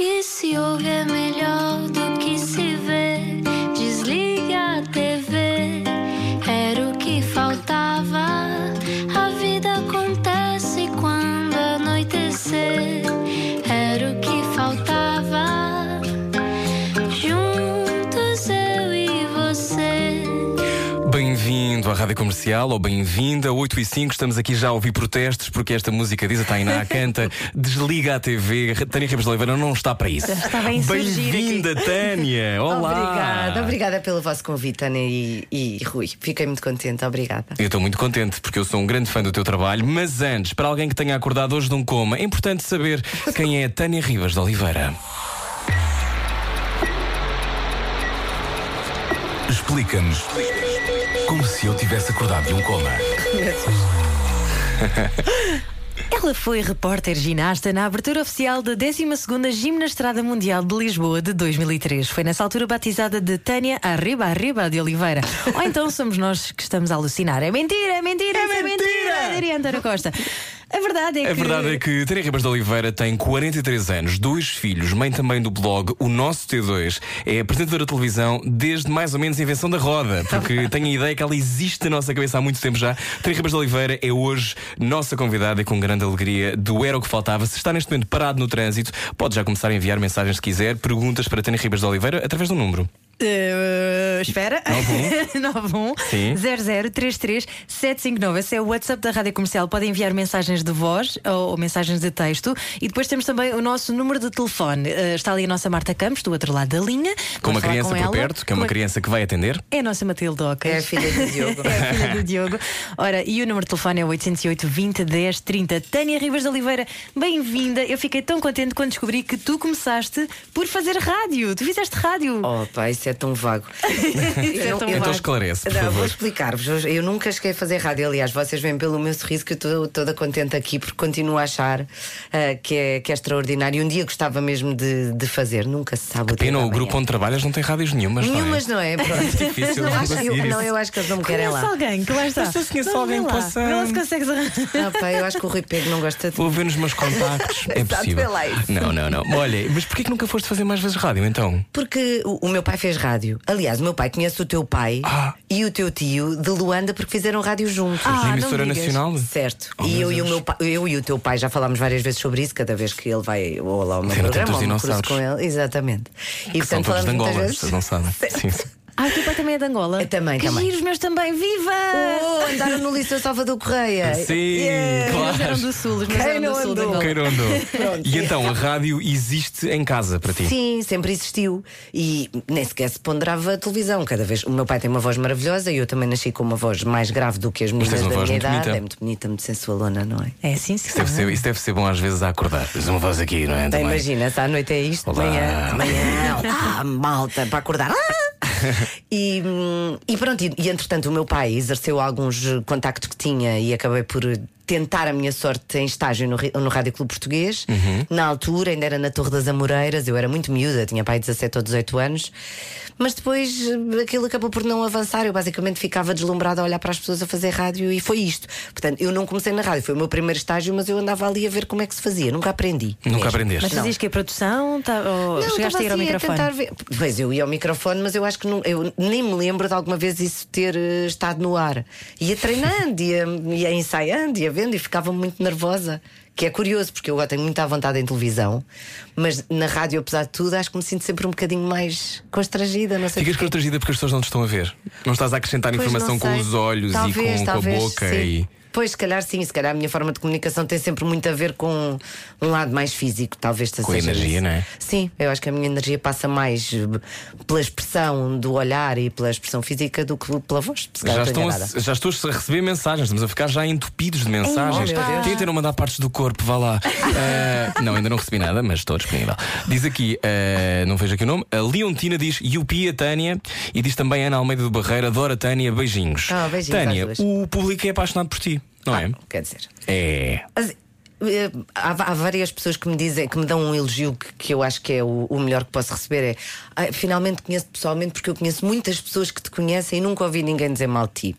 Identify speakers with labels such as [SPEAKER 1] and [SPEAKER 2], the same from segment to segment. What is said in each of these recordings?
[SPEAKER 1] que se ouve é
[SPEAKER 2] Comercial ou bem-vinda, 8 e 5. Estamos aqui já a ouvir protestos porque esta música diz a Tainá canta Desliga a TV. Tânia Ribas de Oliveira não está para isso.
[SPEAKER 3] Insurgir
[SPEAKER 2] Bem-vinda, Tânia. Olá.
[SPEAKER 3] Obrigada, obrigada pelo vosso convite, Tânia e, e Rui. Fiquei muito contente, obrigada.
[SPEAKER 2] Eu estou muito contente porque eu sou um grande fã do teu trabalho, mas antes, para alguém que tenha acordado hoje de um coma, é importante saber quem é a Tânia Ribas de Oliveira.
[SPEAKER 4] Explica-nos como se eu tivesse acordado de um coma.
[SPEAKER 5] Ela foi repórter ginasta na abertura oficial da 12ª Gimnastrada Mundial de Lisboa de 2003. Foi nessa altura batizada de Tânia Arriba Arriba de Oliveira. Ou então somos nós que estamos a alucinar. É mentira, é mentira, é mentira! Diria António Costa. A verdade é que...
[SPEAKER 2] A verdade é que Tânia Ribas de Oliveira tem 43 anos, dois filhos, mãe também do blog O Nosso T2. É apresentadora de televisão desde mais ou menos a invenção da roda, porque tenho a ideia que ela existe na nossa cabeça há muito tempo já. Tânia Ribas de Oliveira é hoje nossa convidada e com grande alegria do Era o que Faltava. Se está neste momento parado no trânsito, pode já começar a enviar mensagens se quiser, perguntas para Tânia Ribas de Oliveira através do número.
[SPEAKER 5] Uh, espera. 91
[SPEAKER 2] Sim.
[SPEAKER 5] 0033 759. Esse é o WhatsApp da Rádio Comercial. Podem enviar mensagens de voz ou, ou mensagens de texto. E depois temos também o nosso número de telefone. Uh, está ali a nossa Marta Campos, do outro lado da linha.
[SPEAKER 2] Com uma
[SPEAKER 5] Vamos
[SPEAKER 2] criança
[SPEAKER 5] com
[SPEAKER 2] por
[SPEAKER 5] ela.
[SPEAKER 2] perto, que é uma criança que vai atender.
[SPEAKER 5] É a nossa Matilde Ocas.
[SPEAKER 3] É a filha do Diogo.
[SPEAKER 5] É a filha do Diogo. Ora, e o número de telefone é 808 20 10 30. Tânia Ribas de Oliveira, bem-vinda. Eu fiquei tão contente quando descobri que tu começaste por fazer rádio. Tu fizeste rádio.
[SPEAKER 3] Oh, pá, isso é tão vago.
[SPEAKER 5] É tão
[SPEAKER 2] Então
[SPEAKER 5] vago.
[SPEAKER 2] esclarece, por
[SPEAKER 3] Não, vou
[SPEAKER 2] favor.
[SPEAKER 3] explicar-vos. Eu- nunca cheguei a fazer rádio. Aliás, vocês veem pelo meu sorriso que eu estou toda contente aqui porque continuo a achar ah, que, é, que é extraordinário. Um dia gostava mesmo de, de fazer. Nunca se sabe o dia
[SPEAKER 2] Pena, o grupo onde trabalhas não tem rádios nenhumas, não é?
[SPEAKER 3] Nenhumas, não é? Pronto.
[SPEAKER 2] difícil
[SPEAKER 3] não, acho, eu, não, eu acho que eles não me querem lá.
[SPEAKER 5] alguém que lá está.
[SPEAKER 2] Não se alguém possa-
[SPEAKER 5] lá se consegues arranjar.
[SPEAKER 3] Ah, eu acho que o Rui Pego não gosta de.
[SPEAKER 2] Vou ver nos meus contactos. é possível. Não, não, não. Olha, mas porquê que nunca foste fazer mais vezes rádio então?
[SPEAKER 3] Porque o, o meu pai fez rádio. Aliás, o meu pai conhece o teu pai
[SPEAKER 2] Ah.
[SPEAKER 3] e o teu tio de Luanda porque fizeram rádio juntos.
[SPEAKER 5] Ah,
[SPEAKER 2] Na emissora
[SPEAKER 5] digas.
[SPEAKER 2] nacional?
[SPEAKER 3] Certo.
[SPEAKER 2] Oh,
[SPEAKER 3] e eu e, o meu pai, eu e o teu pai já falámos várias vezes sobre isso, cada vez que ele vai ou lá ao meu programa, ou me com ele. Exatamente. E
[SPEAKER 2] que são todos de
[SPEAKER 3] falamos muitas vezes.
[SPEAKER 2] vocês não sabem. Sim, sim.
[SPEAKER 5] Ah, o teu pai também é de Angola?
[SPEAKER 3] Eu também,
[SPEAKER 5] que
[SPEAKER 3] também.
[SPEAKER 5] giros meus também. Viva!
[SPEAKER 3] Oh, andaram no Liceu Salvador Correia.
[SPEAKER 2] Sim,
[SPEAKER 3] Yeah.
[SPEAKER 2] claro.
[SPEAKER 5] Eles eram do Sul, os meus
[SPEAKER 3] Quem
[SPEAKER 5] eram do
[SPEAKER 3] não
[SPEAKER 5] Sul
[SPEAKER 3] andou?
[SPEAKER 5] Angola.
[SPEAKER 2] Quem não andou? E então a rádio existe em casa para ti?
[SPEAKER 3] Sim, sempre existiu. E nem sequer se ponderava a televisão. Cada vez. O meu pai tem uma voz maravilhosa e eu também nasci com uma voz mais grave do que as meninas da minha idade.
[SPEAKER 2] bonita.
[SPEAKER 3] É muito bonita, muito sensualona, não é?
[SPEAKER 5] É sim, sim.
[SPEAKER 2] Isso deve, ser, isso deve ser bom às vezes a acordar. Tens uma voz aqui, não é?
[SPEAKER 3] Então, imagina, se à noite é isto,
[SPEAKER 2] Olá.
[SPEAKER 3] amanhã, amanhã, ah, malta, para acordar. Ah! e, hum, e pronto, e, e entretanto o meu pai exerceu alguns contactos que tinha e acabei por tentar a minha sorte em estágio no, no Rádio Clube Português. Na altura ainda era na Torre das Amoreiras, eu era muito miúda, tinha pai 17 ou 18 anos, mas depois eh, aquilo acabou por não avançar. Eu basicamente ficava deslumbrada a olhar para as pessoas a fazer rádio e foi isto. Portanto, eu não comecei na rádio, foi o meu primeiro estágio, mas eu andava ali a ver como é que se fazia, nunca aprendi.
[SPEAKER 2] Nunca
[SPEAKER 3] mesmo.
[SPEAKER 2] aprendeste.
[SPEAKER 5] Mas fazias que a produção? Tá, ou
[SPEAKER 3] Não,
[SPEAKER 5] chegaste a ir ao
[SPEAKER 3] assim
[SPEAKER 5] microfone?
[SPEAKER 3] tentar ver. Pois eu ia ao microfone, mas eu acho que não, eu nem me lembro de alguma vez isso ter eh, estado no ar. Ia treinando, ia, ia ensaiando, ia vendo e ficava muito nervosa. Que é curioso, porque eu agora tenho muita vontade em televisão, mas na rádio, apesar de tudo, acho que me sinto sempre um bocadinho mais constrangida. Não sei
[SPEAKER 2] Ficas
[SPEAKER 3] porquê.
[SPEAKER 2] constrangida porque as pessoas não te estão a ver. Não estás a acrescentar
[SPEAKER 3] Pois,
[SPEAKER 2] informação com os olhos
[SPEAKER 3] Talvez,
[SPEAKER 2] e com,
[SPEAKER 3] talvez,
[SPEAKER 2] com a boca.
[SPEAKER 3] sim.
[SPEAKER 2] E...
[SPEAKER 3] Pois, se calhar sim, se calhar a minha forma de comunicação tem sempre muito a ver com um lado mais físico, talvez
[SPEAKER 2] Com a energia,
[SPEAKER 3] isso.
[SPEAKER 2] não é?
[SPEAKER 3] Sim, eu acho que a minha energia passa mais eh, pela expressão do olhar e pela expressão física do que pela voz.
[SPEAKER 2] Já estão, a, já estou a receber mensagens, estamos a ficar já entupidos de mensagens.
[SPEAKER 3] Deus.
[SPEAKER 2] Tentem não mandar partes do corpo, vá lá. Eh, não, ainda não recebi nada, mas estou disponível. Diz aqui, eh, não vejo aqui o nome, a Leontina diz Yupi a Tânia e diz também Ana Almeida do Barreira, adora Tânia, beijinhos.
[SPEAKER 3] Ah, beijinhos
[SPEAKER 2] Tânia, o público é apaixonado por ti, não é?
[SPEAKER 3] Ah, Quer dizer.
[SPEAKER 2] É.
[SPEAKER 3] Eh, Há, há várias pessoas que me dizem, que me dão um elogio que, que eu acho que é o, o melhor que posso receber. É "Ah, finalmente conheço-te pessoalmente, porque eu conheço muitas pessoas que te conhecem e nunca ouvi ninguém dizer mal de ti.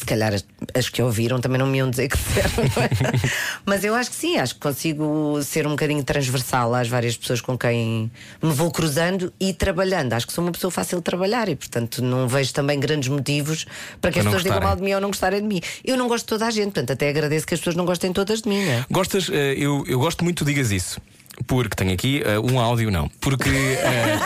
[SPEAKER 3] Se calhar as, as que ouviram também não me iam dizer que disseram, não é? Mas eu acho que sim, acho que consigo ser um bocadinho transversal às várias pessoas com quem me vou cruzando e trabalhando. Acho que sou uma pessoa fácil de trabalhar e, portanto, não vejo também grandes motivos para que
[SPEAKER 2] Para
[SPEAKER 3] as pessoas digam mal de mim ou não gostarem de mim. Eu não gosto de toda a gente, portanto, até agradeço que as pessoas não gostem todas de mim, não é?
[SPEAKER 2] Gostas, eh, eu, eu gosto muito que tu digas isso. Porque tenho aqui eh, um áudio, não. Porque. eh,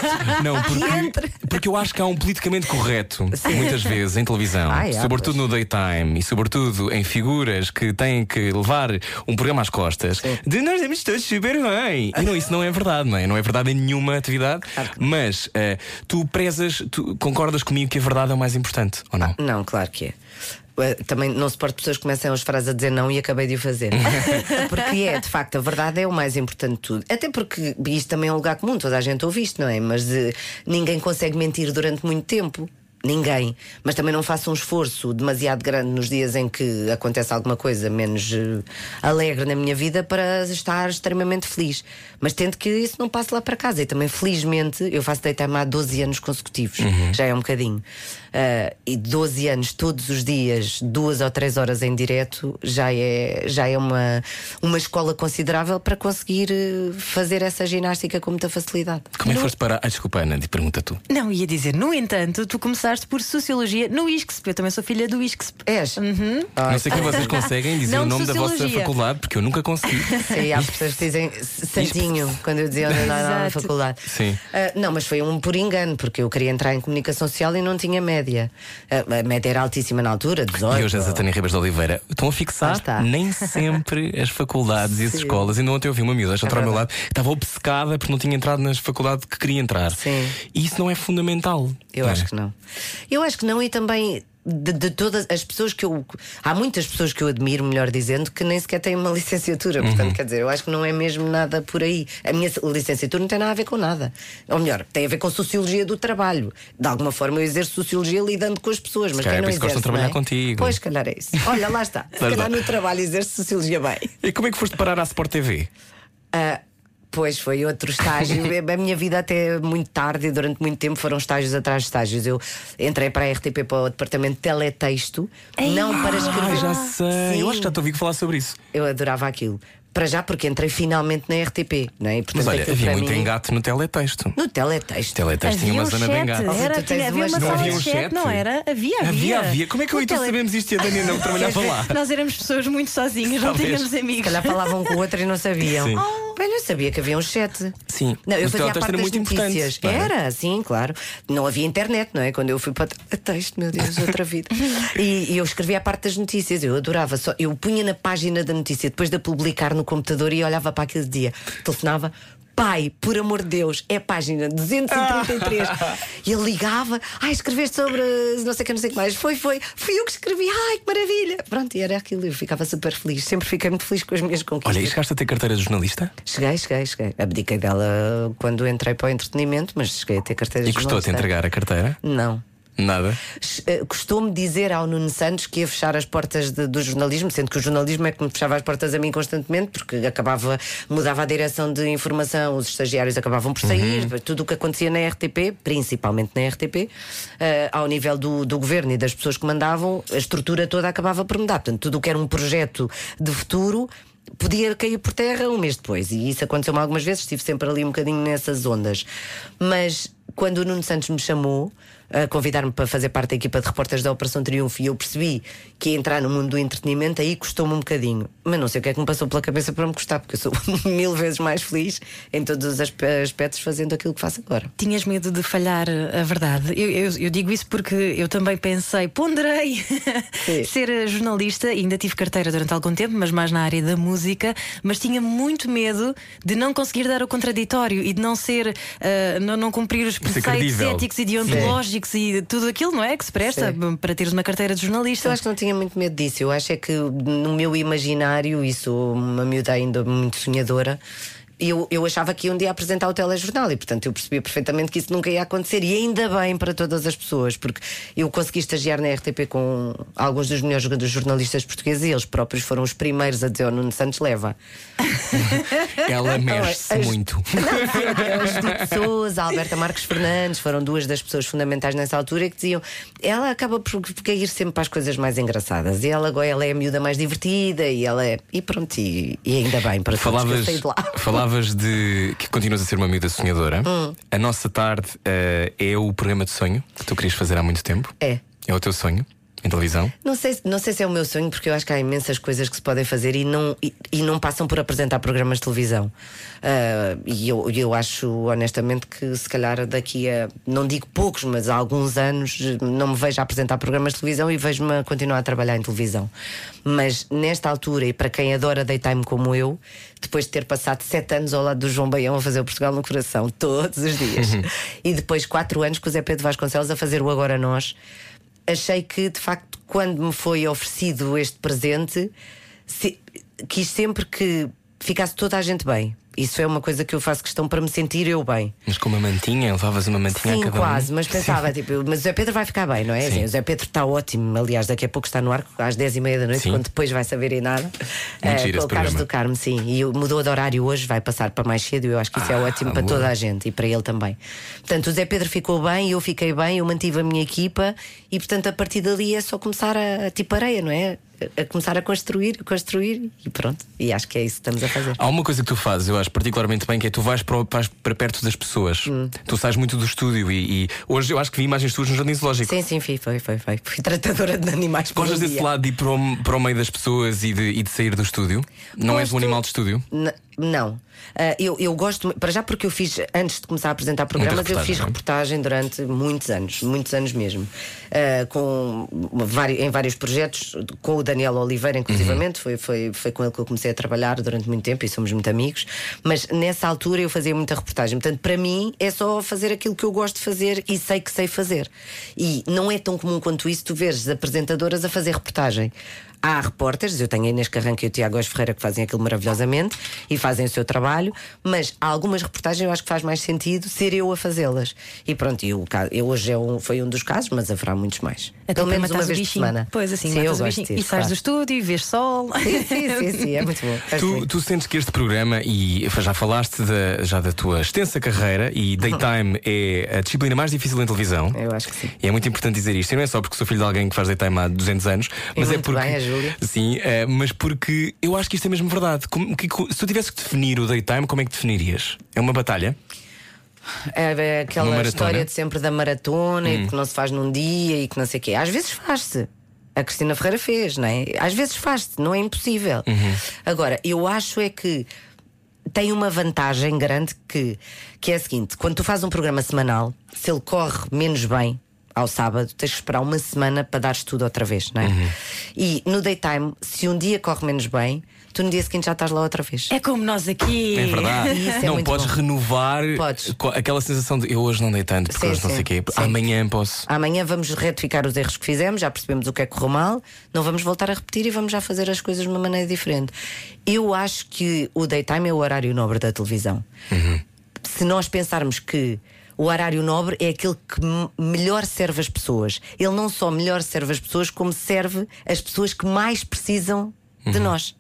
[SPEAKER 2] não, porque, porque eu acho que há um politicamente correto, muitas vezes, em televisão,
[SPEAKER 3] Ah, é,
[SPEAKER 2] sobretudo no daytime e sobretudo em figuras que têm que levar um programa às costas, de nós temos todos super bem. E não, isso não é verdade, não é? Não é verdade em nenhuma atividade. Mas eh, tu prezas, tu concordas comigo que a verdade é o mais importante, ou não?
[SPEAKER 3] Não, claro que é. Eh, Também não suporto pessoas que comecem as frases a dizer não e acabei de o fazer. porque é, de facto, a verdade é o mais importante de tudo. Até porque isto também é um lugar comum, toda a gente ouve isto, não é? Mas eh, ninguém consegue mentir durante muito tempo. Ninguém. Mas também não faço um esforço demasiado grande nos dias em que acontece alguma coisa menos eh, alegre na minha vida para estar extremamente feliz. Mas tento que isso não passe lá para casa. E também, felizmente, eu faço daytime há 12 anos consecutivos. Já é um bocadinho. Ah, e 12 anos, todos os dias, duas ou três horas em direto, já é, já é uma, uma escola considerável para conseguir eh, fazer essa ginástica com muita facilidade.
[SPEAKER 2] Como é que foste para. Ah, desculpa, Ana, te pergunta tu.
[SPEAKER 5] Não, ia dizer, no entanto, tu começaste por Sociologia no ISCSP. Eu também sou filha do ISCSP.
[SPEAKER 3] És?
[SPEAKER 2] Não sei como vocês conseguem dizer
[SPEAKER 5] Não
[SPEAKER 2] o nome da vossa faculdade, porque eu nunca consegui.
[SPEAKER 3] E há pessoas que dizem Santinho, quando eu dizia onde andava na faculdade.
[SPEAKER 2] Sim.
[SPEAKER 3] Ah, não, mas foi um por engano, porque eu queria entrar em comunicação social e não tinha média. Ah, a média era altíssima na altura, 18.
[SPEAKER 2] E hoje a Tânia Ribas de Oliveira. Estão a fixar nem sempre as faculdades e as escolas. Ainda ontem eu vi uma miúda, está
[SPEAKER 3] É
[SPEAKER 2] ao meu lado, estava obcecada porque não tinha entrado nas faculdades que queria entrar.
[SPEAKER 3] Sim.
[SPEAKER 2] E isso não é fundamental.
[SPEAKER 3] Eu
[SPEAKER 2] não
[SPEAKER 3] acho
[SPEAKER 2] é?
[SPEAKER 3] que não. Eu acho que não, e também. De, de todas as pessoas que eu. Há muitas pessoas que eu admiro, melhor dizendo, que nem sequer têm uma licenciatura. Portanto,
[SPEAKER 2] Uhum.
[SPEAKER 3] quer dizer, eu acho que não é mesmo nada por aí. A minha licenciatura não tem nada a ver com nada. Ou melhor, tem a ver com sociologia do trabalho. De alguma forma, eu exerço sociologia lidando com as pessoas. Mas
[SPEAKER 2] calhar
[SPEAKER 3] quem
[SPEAKER 2] é
[SPEAKER 3] não
[SPEAKER 2] isso que gostam de
[SPEAKER 3] exerce,
[SPEAKER 2] trabalhar
[SPEAKER 3] é?
[SPEAKER 2] contigo.
[SPEAKER 3] Pois, se calhar é isso. Olha, lá está. Se calhar no trabalho exerce sociologia bem.
[SPEAKER 2] E como é que foste parar à Sport TV?
[SPEAKER 3] Ah, pois foi outro estágio. a minha vida até muito tarde e durante muito tempo foram estágios atrás de estágios. Eu entrei para a RTP para o departamento de teletexto, não para escrever.
[SPEAKER 2] Ah, já sei. Eu
[SPEAKER 3] Sim,
[SPEAKER 2] acho que já te ouvi falar sobre isso.
[SPEAKER 3] eu adorava aquilo. Para já, porque entrei finalmente na RTP, não é? E, portanto,
[SPEAKER 2] Mas olha, havia muito
[SPEAKER 3] mim-
[SPEAKER 2] engate no teletexto.
[SPEAKER 3] No teletexto.
[SPEAKER 2] Teletexto tinha
[SPEAKER 5] Havia
[SPEAKER 2] uma
[SPEAKER 5] um
[SPEAKER 2] zona de
[SPEAKER 5] chat,
[SPEAKER 2] engate.
[SPEAKER 5] era, tinha, havia uma
[SPEAKER 3] Não
[SPEAKER 5] sala
[SPEAKER 2] havia
[SPEAKER 5] de
[SPEAKER 2] um
[SPEAKER 5] chat, não era? Havia, havia.
[SPEAKER 2] Havia, havia. Como é que eu e tu
[SPEAKER 5] tele-
[SPEAKER 2] sabemos isto e a Dani não trabalhava lá?
[SPEAKER 5] Nós éramos pessoas muito sozinhas, não tínhamos amigos.
[SPEAKER 3] Se calhar falavam com o outro e não sabiam.
[SPEAKER 2] Sim.
[SPEAKER 3] Bem, eu sabia que havia um chat.
[SPEAKER 2] Sim.
[SPEAKER 3] Não, eu fazia parte das
[SPEAKER 2] muito
[SPEAKER 3] notícias.
[SPEAKER 2] não é?
[SPEAKER 3] Era, sim, claro. Não havia internet, não é? Quando eu fui para o texto, meu Deus, outra vida. e, e eu escrevia a parte das notícias. Eu adorava. Só, eu punha na página da notícia depois de a publicar no computador e olhava para aquele dia. Telefonava. Pai, por amor de Deus, é página 233. e ele ligava, ai, escreveste sobre não sei o que, não sei o que mais. Foi, foi, fui eu que escrevi, ai, que maravilha. Pronto, e era aquilo, eu ficava super feliz. Sempre fiquei muito feliz com as minhas conquistas.
[SPEAKER 2] Olha, e chegaste a ter carteira de jornalista?
[SPEAKER 3] Cheguei, cheguei, cheguei. Abdiquei dela quando entrei para o entretenimento, mas cheguei a ter carteira
[SPEAKER 2] E
[SPEAKER 3] de jornalista.
[SPEAKER 2] entregar a carteira?
[SPEAKER 3] Não.
[SPEAKER 2] Nada.
[SPEAKER 3] Eh, Custou-me dizer ao Nuno Santos que ia fechar as portas de- do jornalismo, sendo que o jornalismo é que me fechava as portas a mim constantemente, porque acabava, mudava a direção de informação, os estagiários acabavam por sair, tudo o que acontecia na RTP, principalmente na RTP, eh, ao nível do, do governo e das pessoas que mandavam, a estrutura toda acabava por mudar. Portanto, tudo o que era um projeto de futuro. Podia cair por terra um mês depois, e isso aconteceu-me algumas vezes, estive sempre ali um bocadinho nessas ondas. Mas quando o Nuno Santos me chamou a convidar-me para fazer parte da equipa de repórteres da Operação Triunfo e eu percebi que ia entrar no mundo do entretenimento, aí custou-me um bocadinho. Mas não sei o que é que me passou pela cabeça para me custar, porque eu sou mil vezes mais feliz em todos os aspe- aspectos fazendo aquilo que faço agora.
[SPEAKER 5] Tinhas medo de falhar a verdade. Eu, eu- eu digo isso porque eu também pensei, ponderei ser jornalista, e ainda tive carteira durante algum tempo, mas mais na área da música, mas tinha muito medo de não conseguir dar o contraditório e de não ser, ah, não, não cumprir os preceitos éticos e deontológicos e tudo aquilo, não é? Que se presta
[SPEAKER 3] Sim.
[SPEAKER 5] para teres uma carteira de
[SPEAKER 3] Eu
[SPEAKER 5] jornalista.
[SPEAKER 3] acho que não tinha muito medo disso. Eu acho é que no meu imaginário, e sou uma miúda ainda muito sonhadora, eu, eu achava que ia um dia apresentar o telejornal e, portanto, eu percebia perfeitamente que isso nunca ia acontecer. E ainda bem para todas as pessoas, porque eu consegui estagiar na RTP com alguns dos melhores jogadores jornalistas portugueses e eles próprios foram os primeiros a dizer: O Nuno Santos leva.
[SPEAKER 2] Ela mexe-se
[SPEAKER 3] As-
[SPEAKER 2] muito.
[SPEAKER 3] A Judite Souza, a Alberta Marques Fernandes foram duas das pessoas fundamentais nessa altura que diziam ela acaba por, por cair sempre para as coisas mais engraçadas e ela agora ela é a miúda mais divertida e ela é. E pronto, e, e ainda bem para todos que eu
[SPEAKER 2] Falavas,
[SPEAKER 3] saí de lá.
[SPEAKER 2] falavas de que continuas a ser uma miúda sonhadora.
[SPEAKER 3] Hum.
[SPEAKER 2] A nossa tarde eh, é o programa de sonho que tu querias fazer há muito tempo.
[SPEAKER 3] É.
[SPEAKER 2] É o teu sonho em televisão.
[SPEAKER 3] Não sei, não sei se é o meu sonho, porque eu acho que há imensas coisas que se podem fazer e não, e, e não passam por apresentar programas de televisão. Ah, e eu, eu acho, honestamente, que se calhar daqui a, não digo poucos, mas há alguns anos, não me vejo a apresentar programas de televisão e vejo-me a continuar a trabalhar em televisão. Mas nesta altura, e para quem adora daytime como eu, depois de ter passado sete anos ao lado do João Baião a fazer o Portugal no coração, todos os dias, e depois quatro anos com o Zé Pedro Vasconcelos a fazer o Agora Nós achei que, de facto, quando me foi oferecido este presente, se- quis sempre que ficasse toda a gente bem. Isso é uma coisa que eu faço questão para me sentir eu bem.
[SPEAKER 2] Mas com uma mantinha, levavas uma mantinha
[SPEAKER 3] Sim,
[SPEAKER 2] a cada um.
[SPEAKER 3] quase, mas pensava, tipo, mas o Zé Pedro vai ficar bem, não é?
[SPEAKER 2] Sim.
[SPEAKER 3] Assim, o Zé Pedro está ótimo, aliás, daqui a pouco está no ar às 10 e meia da noite,
[SPEAKER 2] Sim.
[SPEAKER 3] quando depois vai saber em nada. Eh,
[SPEAKER 2] giro
[SPEAKER 3] com
[SPEAKER 2] esse
[SPEAKER 3] o Carlos do Carmo, sim. E mudou de horário hoje, vai passar para mais cedo e eu acho que isso é
[SPEAKER 2] Ah,
[SPEAKER 3] ótimo para
[SPEAKER 2] boa.
[SPEAKER 3] toda a gente e para ele também. Portanto, o Zé Pedro ficou bem, eu fiquei bem, eu mantive a minha equipa e, portanto, a partir dali é só começar a, a tipo areia, não é? A, começar a construir, construir e pronto. E acho que é isso que estamos a fazer.
[SPEAKER 2] Há uma coisa que tu fazes, eu acho particularmente bem, que é tu vais para, vais para perto das pessoas.
[SPEAKER 3] Hum.
[SPEAKER 2] Tu sais muito do estúdio e, e hoje eu acho que vi imagens tuas no Jardim Zoológico.
[SPEAKER 3] Sim, sim, fui, foi, foi, foi. Fui tratadora de animais
[SPEAKER 2] Gostas desse
[SPEAKER 3] dia.
[SPEAKER 2] lado de ir para o, para o meio das pessoas e de, e de sair do estúdio? Não és um animal de estúdio?
[SPEAKER 3] N- não. Ah, eu, eu gosto, para já porque eu fiz, antes de começar a apresentar programas, eu fiz
[SPEAKER 2] não é?
[SPEAKER 3] reportagem durante muitos anos, muitos anos mesmo, Ah, com em vários projetos, com o Daniel Oliveira, inclusivamente, foi, foi, foi com ele que eu comecei a trabalhar durante muito tempo e somos muito amigos. Mas nessa altura eu fazia muita reportagem. Portanto, para mim é só fazer aquilo que eu gosto de fazer e sei que sei fazer. E não é tão comum quanto isso tu veres apresentadoras a fazer reportagem. Há repórteres, eu tenho a Inês Carranca e o Tiago Góes Ferreira que fazem aquilo maravilhosamente e fazem o seu trabalho, mas há algumas reportagens eu acho que faz mais sentido ser eu a fazê-las. E pronto, e ca- eu hoje é um- foi um dos casos, mas haverá muitos mais.
[SPEAKER 5] Até
[SPEAKER 3] Pelo menos uma vez por
[SPEAKER 5] bichinho.
[SPEAKER 3] semana.
[SPEAKER 5] Pois assim,
[SPEAKER 3] sim, eu
[SPEAKER 5] o
[SPEAKER 3] gosto
[SPEAKER 5] bichinho.
[SPEAKER 3] disso,
[SPEAKER 5] E sais
[SPEAKER 3] claro.
[SPEAKER 5] do estúdio e vês sol.
[SPEAKER 3] Sim, sim, sim, sim, é muito bom.
[SPEAKER 2] Tu, tu sentes que este programa, e já falaste da, já da tua extensa carreira, e Daytime é a disciplina mais difícil em televisão.
[SPEAKER 3] Eu acho que sim.
[SPEAKER 2] E é muito importante dizer isto. E não é só porque sou filho de alguém que faz daytime há 200 anos, mas é
[SPEAKER 3] muito
[SPEAKER 2] porque.
[SPEAKER 3] bem, Júlia.
[SPEAKER 2] Sim, eh, mas porque eu acho que isto é mesmo verdade. Como- que- se tu tivesse que definir o daytime, como é que definirias? É uma batalha?
[SPEAKER 3] É
[SPEAKER 2] Uma
[SPEAKER 3] aquela história de sempre da maratona e que não se faz num dia e que não sei o quê. Às vezes faz-se. A Cristina Ferreira fez, não é? Às vezes faz-se, não é impossível. Agora, eu acho é que tem uma vantagem grande que, que é a seguinte: quando tu fazes um programa semanal, se ele corre menos bem ao sábado, tens que esperar uma semana para dares tudo outra vez, não é? E no daytime, se um dia corre menos bem, tu no dia seguinte já estás lá outra vez.
[SPEAKER 5] É como nós aqui.
[SPEAKER 2] É verdade.
[SPEAKER 3] É
[SPEAKER 2] não podes
[SPEAKER 3] bom.
[SPEAKER 2] renovar
[SPEAKER 3] Podes.
[SPEAKER 2] aquela sensação de eu hoje não dei tanto, porque
[SPEAKER 3] Sim,
[SPEAKER 2] hoje não
[SPEAKER 3] sim,
[SPEAKER 2] sei o quê.
[SPEAKER 3] sim.
[SPEAKER 2] Amanhã posso.
[SPEAKER 3] Amanhã vamos retificar os erros que fizemos, já percebemos o que é que correu mal, não vamos voltar a repetir e vamos já fazer as coisas de uma maneira diferente. Eu acho que o daytime é o horário nobre da televisão. Se nós pensarmos que o horário nobre é aquele que melhor serve as pessoas, ele não só melhor serve as pessoas, como serve as pessoas que mais precisam de nós.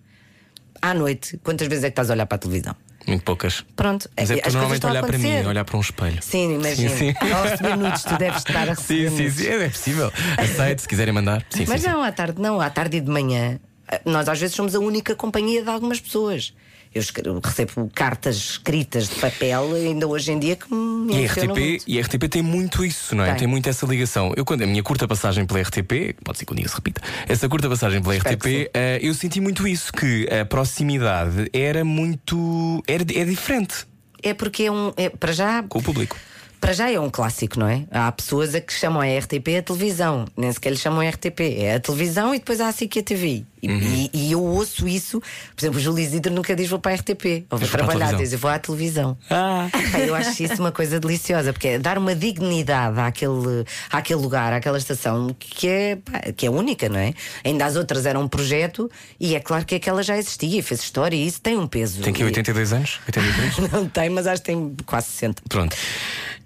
[SPEAKER 3] À noite, quantas vezes é que estás a olhar para a televisão?
[SPEAKER 2] Muito poucas.
[SPEAKER 3] Pronto,
[SPEAKER 2] Mas é
[SPEAKER 3] as
[SPEAKER 2] que tu normalmente olhar para mim, olhar para um espelho.
[SPEAKER 3] Sim, imagina.
[SPEAKER 2] Sim, sim.
[SPEAKER 3] Ao receber nudes, tu deves estar a receber
[SPEAKER 2] Sim, sim, sim, é possível. Aceito, se quiserem mandar. Sim,
[SPEAKER 3] Mas
[SPEAKER 2] sim, sim.
[SPEAKER 3] não, à tarde não, à tarde e de manhã. eh, Nós às vezes somos a única companhia de algumas pessoas. Eu recebo cartas escritas de papel ainda hoje em dia que me
[SPEAKER 2] E RTP, e a RTP tem muito isso, não é? Tem.
[SPEAKER 3] Tem.
[SPEAKER 2] muito essa ligação. Eu, quando a minha curta passagem pela RTP, pode ser que um dia se repita, essa curta passagem pela
[SPEAKER 3] Espero
[SPEAKER 2] RTP, eh, eu senti muito isso, que a proximidade era muito. Era, é diferente
[SPEAKER 3] É porque é um. é, para já,
[SPEAKER 2] com o público.
[SPEAKER 3] Para já é um clássico, não é? Há pessoas a que chamam a RTP a televisão, nem sequer lhe chamam a RTP, é a televisão e depois há a SIC e a TV. E, e- e eu ouço isso, por exemplo, o Júlio Isidro nunca diz vou para a RTP, ou vou trabalhar, diz eu vou à televisão.
[SPEAKER 2] Ah.
[SPEAKER 3] Eu acho isso uma coisa deliciosa, porque é dar uma dignidade àquele, àquele lugar, àquela estação que é, que é única, não é? Ainda as outras eram um projeto e é claro que aquela já existia e fez história e isso tem um peso.
[SPEAKER 2] Tem aqui
[SPEAKER 3] E-
[SPEAKER 2] 82 anos? 83?
[SPEAKER 3] Não tem, mas acho que tem quase 60.
[SPEAKER 2] Pronto.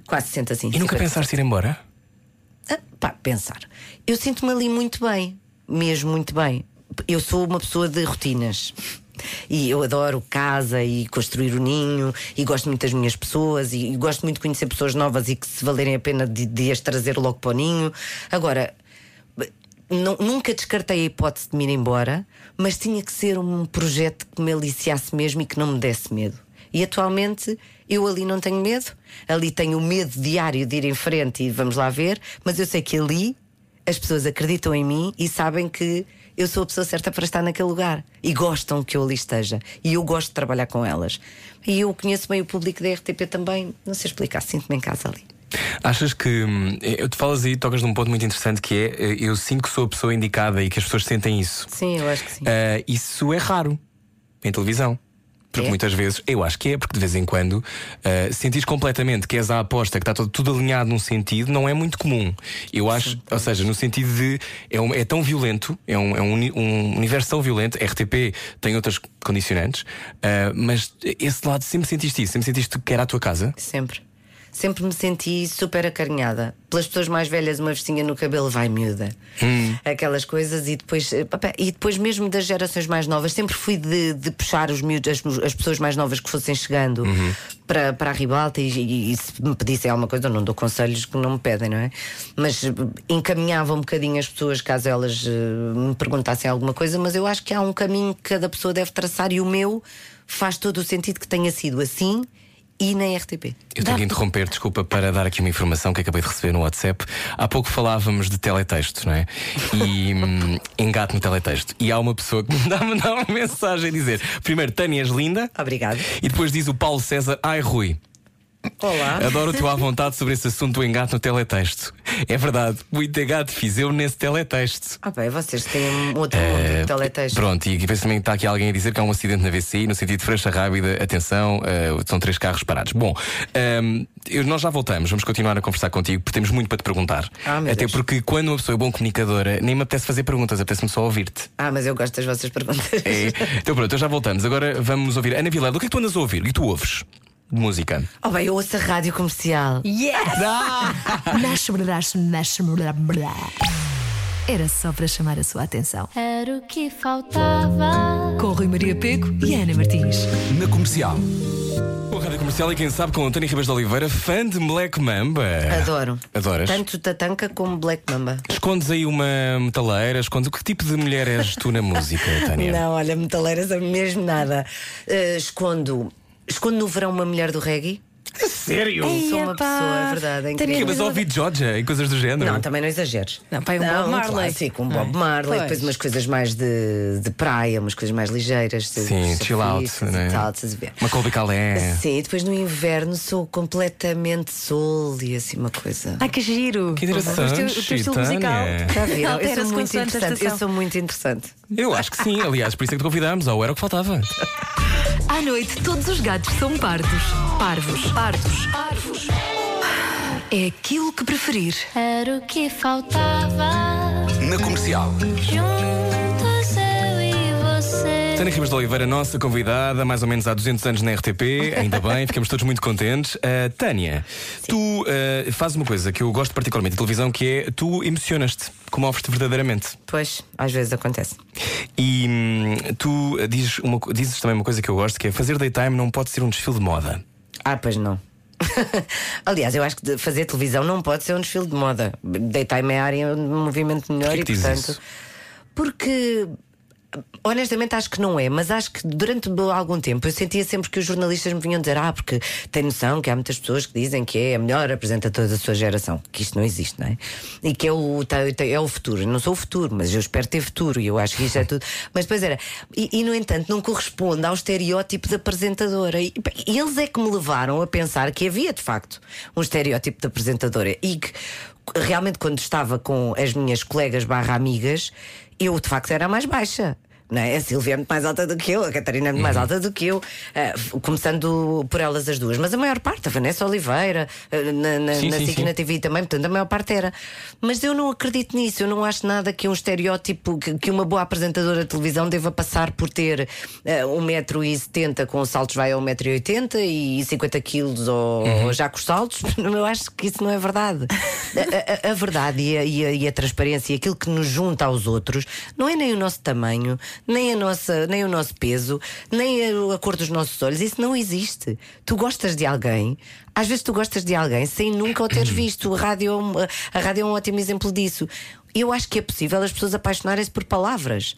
[SPEAKER 3] Quase 60 assim.
[SPEAKER 2] E nunca
[SPEAKER 3] 50.
[SPEAKER 2] pensaste ir embora?
[SPEAKER 3] Ah, pá, pensar. Eu sinto-me ali muito bem, mesmo muito bem. Eu sou uma pessoa de rotinas. E eu adoro casa e construir o ninho e gosto muito das minhas pessoas e, e gosto muito de conhecer pessoas novas e que se valerem a pena de, de as trazer logo para o ninho. Agora, nu- nunca descartei a hipótese de me ir embora, mas tinha que ser um projeto que me aliciasse mesmo e que não me desse medo. E atualmente eu ali não tenho medo, ali tenho o medo diário de ir em frente e vamos lá ver, mas eu sei que ali as pessoas acreditam em mim e sabem que eu sou a pessoa certa para estar naquele lugar e gostam que eu ali esteja. E eu gosto de trabalhar com elas. E eu conheço bem o público da RTP também, não sei explicar, sinto-me em casa ali.
[SPEAKER 2] Achas que. hum, Eu te falas aí, tocas num ponto muito interessante que é eh, eu sinto que sou a pessoa indicada e que as pessoas sentem isso.
[SPEAKER 3] Sim, eu acho que sim.
[SPEAKER 2] Ah, isso é raro em televisão. Porque
[SPEAKER 3] É?
[SPEAKER 2] muitas vezes, eu acho que é, porque de vez em quando uh, sentis completamente que és a aposta, que está tudo, tudo alinhado num sentido, não é muito comum. Eu acho, ou seja, no sentido de é, um- é tão violento, é, um, é um um universo tão violento, RTP tem outras condicionantes, uh, mas esse lado sempre sentiste isso, sempre sentiste que era a tua casa.
[SPEAKER 3] Sempre. Sempre me senti super acarinhada. Pelas pessoas mais velhas, uma vestinha no cabelo vai miúda. Aquelas coisas, e depois, eh, e depois mesmo das gerações mais novas, sempre fui de, de puxar os miúdos, as, as pessoas mais novas que fossem chegando para, para a ribalta e, e- e se me pedissem alguma coisa, eu não dou conselhos que não me pedem, não é? Mas eh, encaminhava um bocadinho as pessoas caso elas eh, me perguntassem alguma coisa, mas eu acho que há um caminho que cada pessoa deve traçar e o meu faz todo o sentido que tenha sido assim e na RTP.
[SPEAKER 2] Eu tenho que interromper, desculpa, para dar aqui uma informação que acabei de receber no WhatsApp. Há pouco falávamos de teletexto, não é? E hum, engato no teletexto. E há uma pessoa que me dá, me dá uma mensagem a dizer: primeiro, Tânia, és linda.
[SPEAKER 3] Obrigada.
[SPEAKER 2] E depois diz o Paulo César: Ai, Rui.
[SPEAKER 3] Olá.
[SPEAKER 2] Adoro o teu à vontade sobre esse assunto do engato no teletexto. É verdade, muito engato fiz eu nesse teletexto.
[SPEAKER 3] Ah, bem, vocês têm um outro mundo
[SPEAKER 2] Eh,
[SPEAKER 3] de teletexto.
[SPEAKER 2] Pronto, e depois também está aqui alguém a dizer que há um acidente na VCI, no sentido de freixa rápida, atenção, eh, são três carros parados. Bom, ehm, eu- nós já voltamos, vamos continuar a conversar contigo, porque temos muito para te perguntar.
[SPEAKER 3] Ah,
[SPEAKER 2] Até
[SPEAKER 3] Deus.
[SPEAKER 2] porque quando uma pessoa é bom comunicadora, nem me apetece fazer perguntas, apetece-me só ouvir-te.
[SPEAKER 3] Ah, mas eu gosto das vossas perguntas.
[SPEAKER 2] É. Então pronto, já voltamos. Agora vamos ouvir. Ana Vilela, o que é que tu andas a ouvir? Que tu ouves? De música.
[SPEAKER 3] Oh, bem, eu ouço a rádio comercial.
[SPEAKER 5] Yes!
[SPEAKER 6] Blá. Era só para chamar a sua atenção.
[SPEAKER 1] Era o que faltava.
[SPEAKER 6] Com Rui Maria Peco e Ana Martins.
[SPEAKER 4] Na comercial.
[SPEAKER 2] O Rádio Comercial e quem sabe com António Ribas de Oliveira, fã de Black Mamba.
[SPEAKER 3] Adoro.
[SPEAKER 2] Adoras?
[SPEAKER 3] Tanto Tatanka como Black Mamba.
[SPEAKER 2] Escondes aí uma metaleira, escondes. Que tipo de mulher és tu na música, Tânia?
[SPEAKER 3] Não, olha, metaleiras é mesmo nada. Eh, escondo. Escondo no verão uma mulher do reggae.
[SPEAKER 2] Sério?
[SPEAKER 3] Sou uma
[SPEAKER 5] Epá.
[SPEAKER 3] pessoa, é verdade. É
[SPEAKER 2] Que,
[SPEAKER 3] incrível.
[SPEAKER 2] mas ouvi Georgia e coisas do género.
[SPEAKER 3] Não, também não exageres.
[SPEAKER 5] Não, pai, um Bob Marley.
[SPEAKER 3] clássico, um Bob Marley,
[SPEAKER 5] Pois.
[SPEAKER 3] depois umas coisas mais de, de praia, umas coisas mais ligeiras.
[SPEAKER 2] Sim,
[SPEAKER 3] surfistas
[SPEAKER 2] chill out,
[SPEAKER 3] e
[SPEAKER 2] né?
[SPEAKER 3] tal, estás a ver?
[SPEAKER 2] Uma Colby Calé.
[SPEAKER 3] Sim, e depois no inverno sou completamente sol e assim uma coisa.
[SPEAKER 5] Ai, que giro!
[SPEAKER 2] Que interessante,
[SPEAKER 5] O teu, o teu estilo
[SPEAKER 2] Tânia.
[SPEAKER 5] musical.
[SPEAKER 3] Já viram? Eu
[SPEAKER 5] Altera-se
[SPEAKER 3] sou muito
[SPEAKER 5] consoante a
[SPEAKER 3] interessante. Eu sou muito interessante.
[SPEAKER 2] Eu acho que sim, aliás, por isso é que te convidámos, ou era o que faltava.
[SPEAKER 6] À noite, todos os gatos são pardos. Parvos. Pardos. Parvos. É aquilo que preferir.
[SPEAKER 1] Era o que faltava.
[SPEAKER 4] Na comercial.
[SPEAKER 1] Juntos.
[SPEAKER 2] Tânia Ribas de Oliveira, nossa convidada, mais ou menos há 200 anos na RTP, ainda bem, ficamos todos muito contentes. Uh, Tânia, tu uh, fazes uma coisa que eu gosto particularmente de televisão, que é tu emocionas-te, comoves-te verdadeiramente.
[SPEAKER 3] Pois, às vezes acontece.
[SPEAKER 2] E hum, tu dizes, uma dizes também uma coisa que eu gosto, que é fazer daytime não pode ser um desfile de moda.
[SPEAKER 3] Ah, pois não. Aliás, eu acho que fazer televisão não pode ser um desfile de moda. Daytime é a área de movimento melhor
[SPEAKER 2] Porquê
[SPEAKER 3] e
[SPEAKER 2] que dizes
[SPEAKER 3] portanto.
[SPEAKER 2] isso?
[SPEAKER 3] Porque Honestamente, acho que não é, mas acho que durante algum tempo eu sentia sempre que os jornalistas me vinham dizer: Ah, porque tem noção que há muitas pessoas que dizem que é a melhor apresentadora da sua geração, que isto não existe, não é? E que é o, é o futuro. Eu não sou o futuro, mas eu espero ter futuro e eu acho que isto é tudo. Mas depois era. E, e, no entanto, não corresponde ao estereótipo de apresentadora. E, e eles é que me levaram a pensar que havia de facto um estereótipo de apresentadora e que realmente quando estava com as minhas colegas barra amigas, eu de facto era a mais baixa. Não é? A Silvia é muito mais alta do que eu, a Catarina é muito mais
[SPEAKER 2] Uhum.
[SPEAKER 3] alta do que eu, ah, começando por elas as duas. Mas a maior parte, a Vanessa Oliveira, ah, na, na,
[SPEAKER 2] Sim,
[SPEAKER 3] na
[SPEAKER 2] sim, sim.
[SPEAKER 3] na TV também, portanto, a maior parte era. Mas eu não acredito nisso, eu não acho nada que um estereótipo, que, que uma boa apresentadora de televisão deva passar por ter ah, 1,70m com saltos vai a 1,80m e 50 kg ou,
[SPEAKER 2] Uhum.
[SPEAKER 3] ou já com os saltos. Eu acho que isso não é verdade. A, a- a verdade e a, e a- e a transparência e aquilo que nos junta aos outros não é nem o nosso tamanho, nem, a nossa, nem o nosso peso, nem a, cor dos nossos olhos. Isso não existe. Tu gostas de alguém. Às vezes tu gostas de alguém sem nunca o teres visto. A rádio, é a rádio é um ótimo exemplo disso. Eu acho que é possível as pessoas apaixonarem-se por palavras.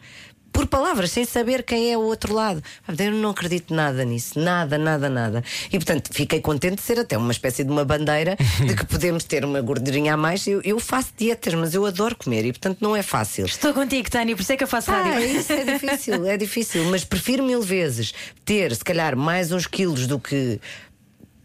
[SPEAKER 3] Por palavras, sem saber quem é o outro lado. Eu não acredito nada nisso. Nada, nada, nada. E portanto fiquei contente de ser até uma espécie de uma bandeira de que podemos ter uma gordurinha a mais. Eu, eu faço dietas, mas eu adoro comer e portanto não é fácil.
[SPEAKER 5] Estou contigo, Tânia, por isso é que eu faço
[SPEAKER 3] Ah,
[SPEAKER 5] rádio.
[SPEAKER 3] isso é difícil, é difícil. Mas prefiro mil vezes ter, se calhar, mais uns quilos do que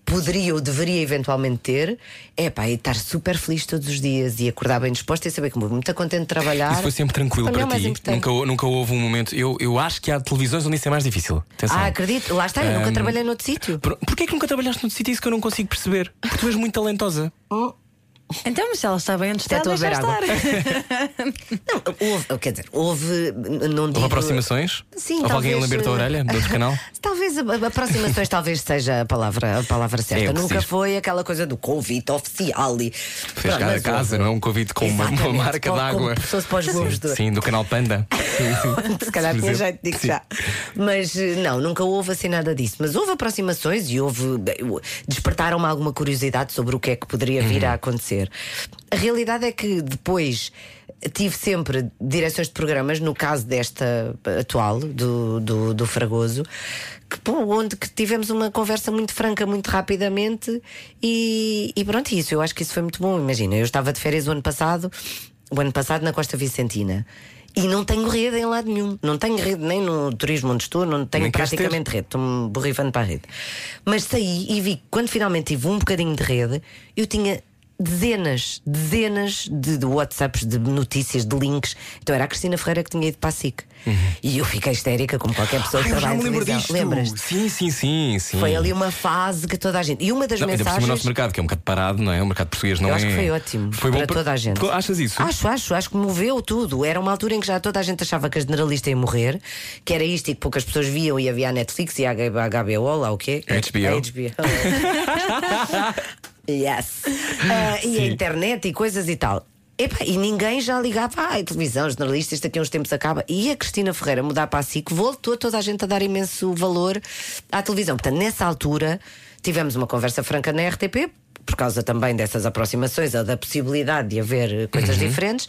[SPEAKER 3] poderia ou deveria eventualmente ter, é pá, e estar super feliz todos os dias e acordar bem disposta e saber que muito contente de trabalhar.
[SPEAKER 2] Isso foi sempre tranquilo
[SPEAKER 3] Para é
[SPEAKER 2] para
[SPEAKER 3] mais
[SPEAKER 2] ti. Nunca, nunca houve um momento. Eu, eu acho que há televisões onde isso é mais difícil. Atenção.
[SPEAKER 3] Ah, acredito, lá está, eu nunca
[SPEAKER 2] Ahm,
[SPEAKER 3] trabalhei noutro sítio.
[SPEAKER 2] Por, porquê que nunca trabalhaste no sítio? Isso que eu não consigo perceber. Porque tu és muito talentosa.
[SPEAKER 5] Então, mas se ela está bem onde está,
[SPEAKER 3] estou a
[SPEAKER 5] deixa
[SPEAKER 3] beber água.
[SPEAKER 5] estar.
[SPEAKER 3] Não, houve, quer dizer, houve, não digo.
[SPEAKER 2] Houve aproximações?
[SPEAKER 3] Sim,
[SPEAKER 2] Houve alguém a
[SPEAKER 3] talvez,
[SPEAKER 2] lamber-te a
[SPEAKER 3] eh,
[SPEAKER 2] orelha do outro canal?
[SPEAKER 3] Talvez aproximações talvez seja a palavra, a palavra certa.
[SPEAKER 2] É
[SPEAKER 3] Nunca foi aquela coisa do convite oficial e
[SPEAKER 2] Fez
[SPEAKER 3] Pronto,
[SPEAKER 2] cá a casa,
[SPEAKER 3] houve.
[SPEAKER 2] não é um convite com uma, uma marca d'água.
[SPEAKER 3] fosse para os de Ouro.
[SPEAKER 2] Sim, do canal Panda.
[SPEAKER 3] Se calhar tinha jeito,
[SPEAKER 2] Sim.
[SPEAKER 3] já. Mas eh, não, nunca houve assim nada disso. Mas houve aproximações e houve. Despertaram-me alguma curiosidade sobre o que é que poderia vir
[SPEAKER 2] Uhum.
[SPEAKER 3] a acontecer. A realidade é que depois tive sempre direções de programas, no caso desta atual, do, do, do Fragoso, que, pô, onde que tivemos uma conversa muito franca, muito rapidamente e, e pronto, isso. Eu acho que isso foi muito bom. Imagina, eu estava de férias o ano passado, o ano passado na Costa Vicentina. E não tenho rede em lado nenhum. Não tenho rede nem no turismo onde estou, não tenho
[SPEAKER 2] Nem
[SPEAKER 3] praticamente rede. Estou-me borrifando para a rede. Mas saí e vi que quando finalmente tive um bocadinho de rede, eu tinha dezenas, dezenas de, de WhatsApps, de notícias, de links. Então era a Cristina Ferreira que tinha ido para a SIC. E eu fiquei histérica, como qualquer pessoa que
[SPEAKER 2] Uhum.
[SPEAKER 3] Trabalha
[SPEAKER 2] me
[SPEAKER 3] em televisão.
[SPEAKER 2] disto.
[SPEAKER 3] Lembras-te?
[SPEAKER 2] Sim, sim, sim, sim.
[SPEAKER 3] Foi ali uma fase que toda a gente. E uma das
[SPEAKER 2] Não, ainda por
[SPEAKER 3] mensagens.
[SPEAKER 2] o nosso mercado, que é um bocado parado, não é? O mercado português não
[SPEAKER 3] Eu
[SPEAKER 2] é.
[SPEAKER 3] acho que foi ótimo
[SPEAKER 2] Foi
[SPEAKER 3] para
[SPEAKER 2] bom
[SPEAKER 3] toda a gente.
[SPEAKER 2] Achas isso?
[SPEAKER 3] Acho, acho, acho que moveu tudo. Era uma altura em que já toda a gente achava que a generalista ia morrer, que era isto e que poucas pessoas viam e havia a Netflix e a HBO, lá o quê?
[SPEAKER 2] HBO.
[SPEAKER 3] A HBO. yes. Ah, e a internet e coisas e tal. Epá, e ninguém já ligava, ai, televisão, jornalista, isto daqui a uns tempos acaba. E a Cristina Ferreira mudar para a SIC, voltou toda a gente a dar imenso valor à televisão. Portanto, nessa altura, tivemos uma conversa franca na RTP, por causa também dessas aproximações ou da possibilidade de haver coisas diferentes.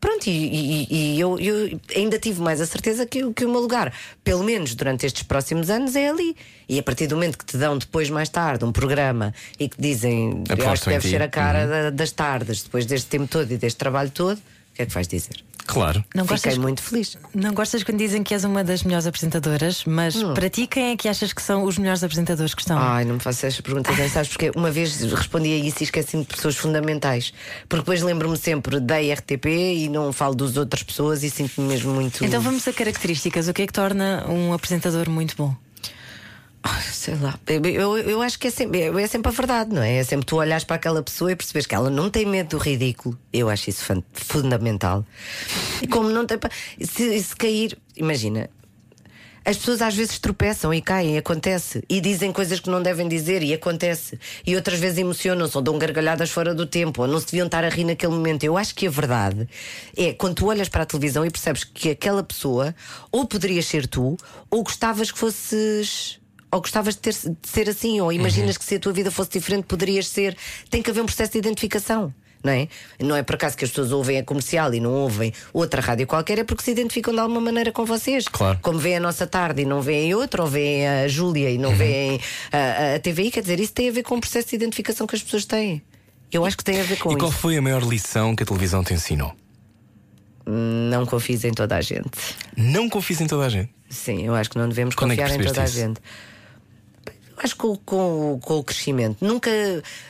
[SPEAKER 3] Pronto, e, e- e eu, eu ainda tive mais a certeza que, o- que o meu lugar, pelo menos durante estes próximos anos, é ali. E a partir do momento que te dão depois, mais tarde, um programa e que dizem eu acho
[SPEAKER 2] Aposto
[SPEAKER 3] que deve
[SPEAKER 2] ti."
[SPEAKER 3] ser a cara da- das tardes, depois deste tempo todo e deste trabalho todo, o que é que vais dizer?
[SPEAKER 2] Claro.
[SPEAKER 5] Não
[SPEAKER 3] Fiquei
[SPEAKER 5] gostas,
[SPEAKER 3] muito feliz.
[SPEAKER 5] não gostas quando dizem que és uma das melhores apresentadoras, mas
[SPEAKER 3] Hum.
[SPEAKER 5] para ti, quem é que achas que são os melhores apresentadores que estão?
[SPEAKER 3] Ai, não me faças estas perguntas, nem sabes porque uma vez respondi a isso e esqueci-me de pessoas fundamentais. Porque depois lembro-me sempre da RTP e não falo dos outras pessoas e sinto-me mesmo muito.
[SPEAKER 5] Então vamos a características. O que é que torna um apresentador muito bom?
[SPEAKER 3] Sei lá, eu, eu, acho que é sempre, é sempre a verdade, não é? É sempre tu olhares para aquela pessoa e percebes que ela não tem medo do ridículo. Eu acho isso fundamental. E como não tem. Se, se cair, imagina. As pessoas às vezes tropeçam e caem, acontece. E dizem coisas que não devem dizer, e acontece. E outras vezes emocionam-se ou dão gargalhadas fora do tempo, ou não se deviam estar a rir naquele momento. Eu acho que a verdade é quando tu olhas para a televisão e percebes que aquela pessoa ou poderias ser tu, ou gostavas que fosses ou gostavas de, ter, de ser assim, ou imaginas que se a tua vida fosse diferente, poderias ser. Tem que haver um processo de identificação. Não é? não é por acaso que as pessoas ouvem a comercial e não ouvem outra rádio qualquer, é porque se identificam de alguma maneira com vocês.
[SPEAKER 2] Claro.
[SPEAKER 3] Como vêem a nossa tarde e não veem outra, ou veem a Júlia e não veem a, a TVI, quer dizer, isso tem a ver com o processo de identificação que as pessoas têm. Eu acho que tem a ver com
[SPEAKER 2] E qual
[SPEAKER 3] isso.
[SPEAKER 2] foi a maior lição que a televisão te ensinou?
[SPEAKER 3] Não confies em toda a gente.
[SPEAKER 2] Não confies em toda a gente.
[SPEAKER 3] Sim, eu acho que não devemos
[SPEAKER 2] Quando é
[SPEAKER 3] confiar em toda a
[SPEAKER 2] isso?
[SPEAKER 3] gente. Que com, com- com o crescimento nunca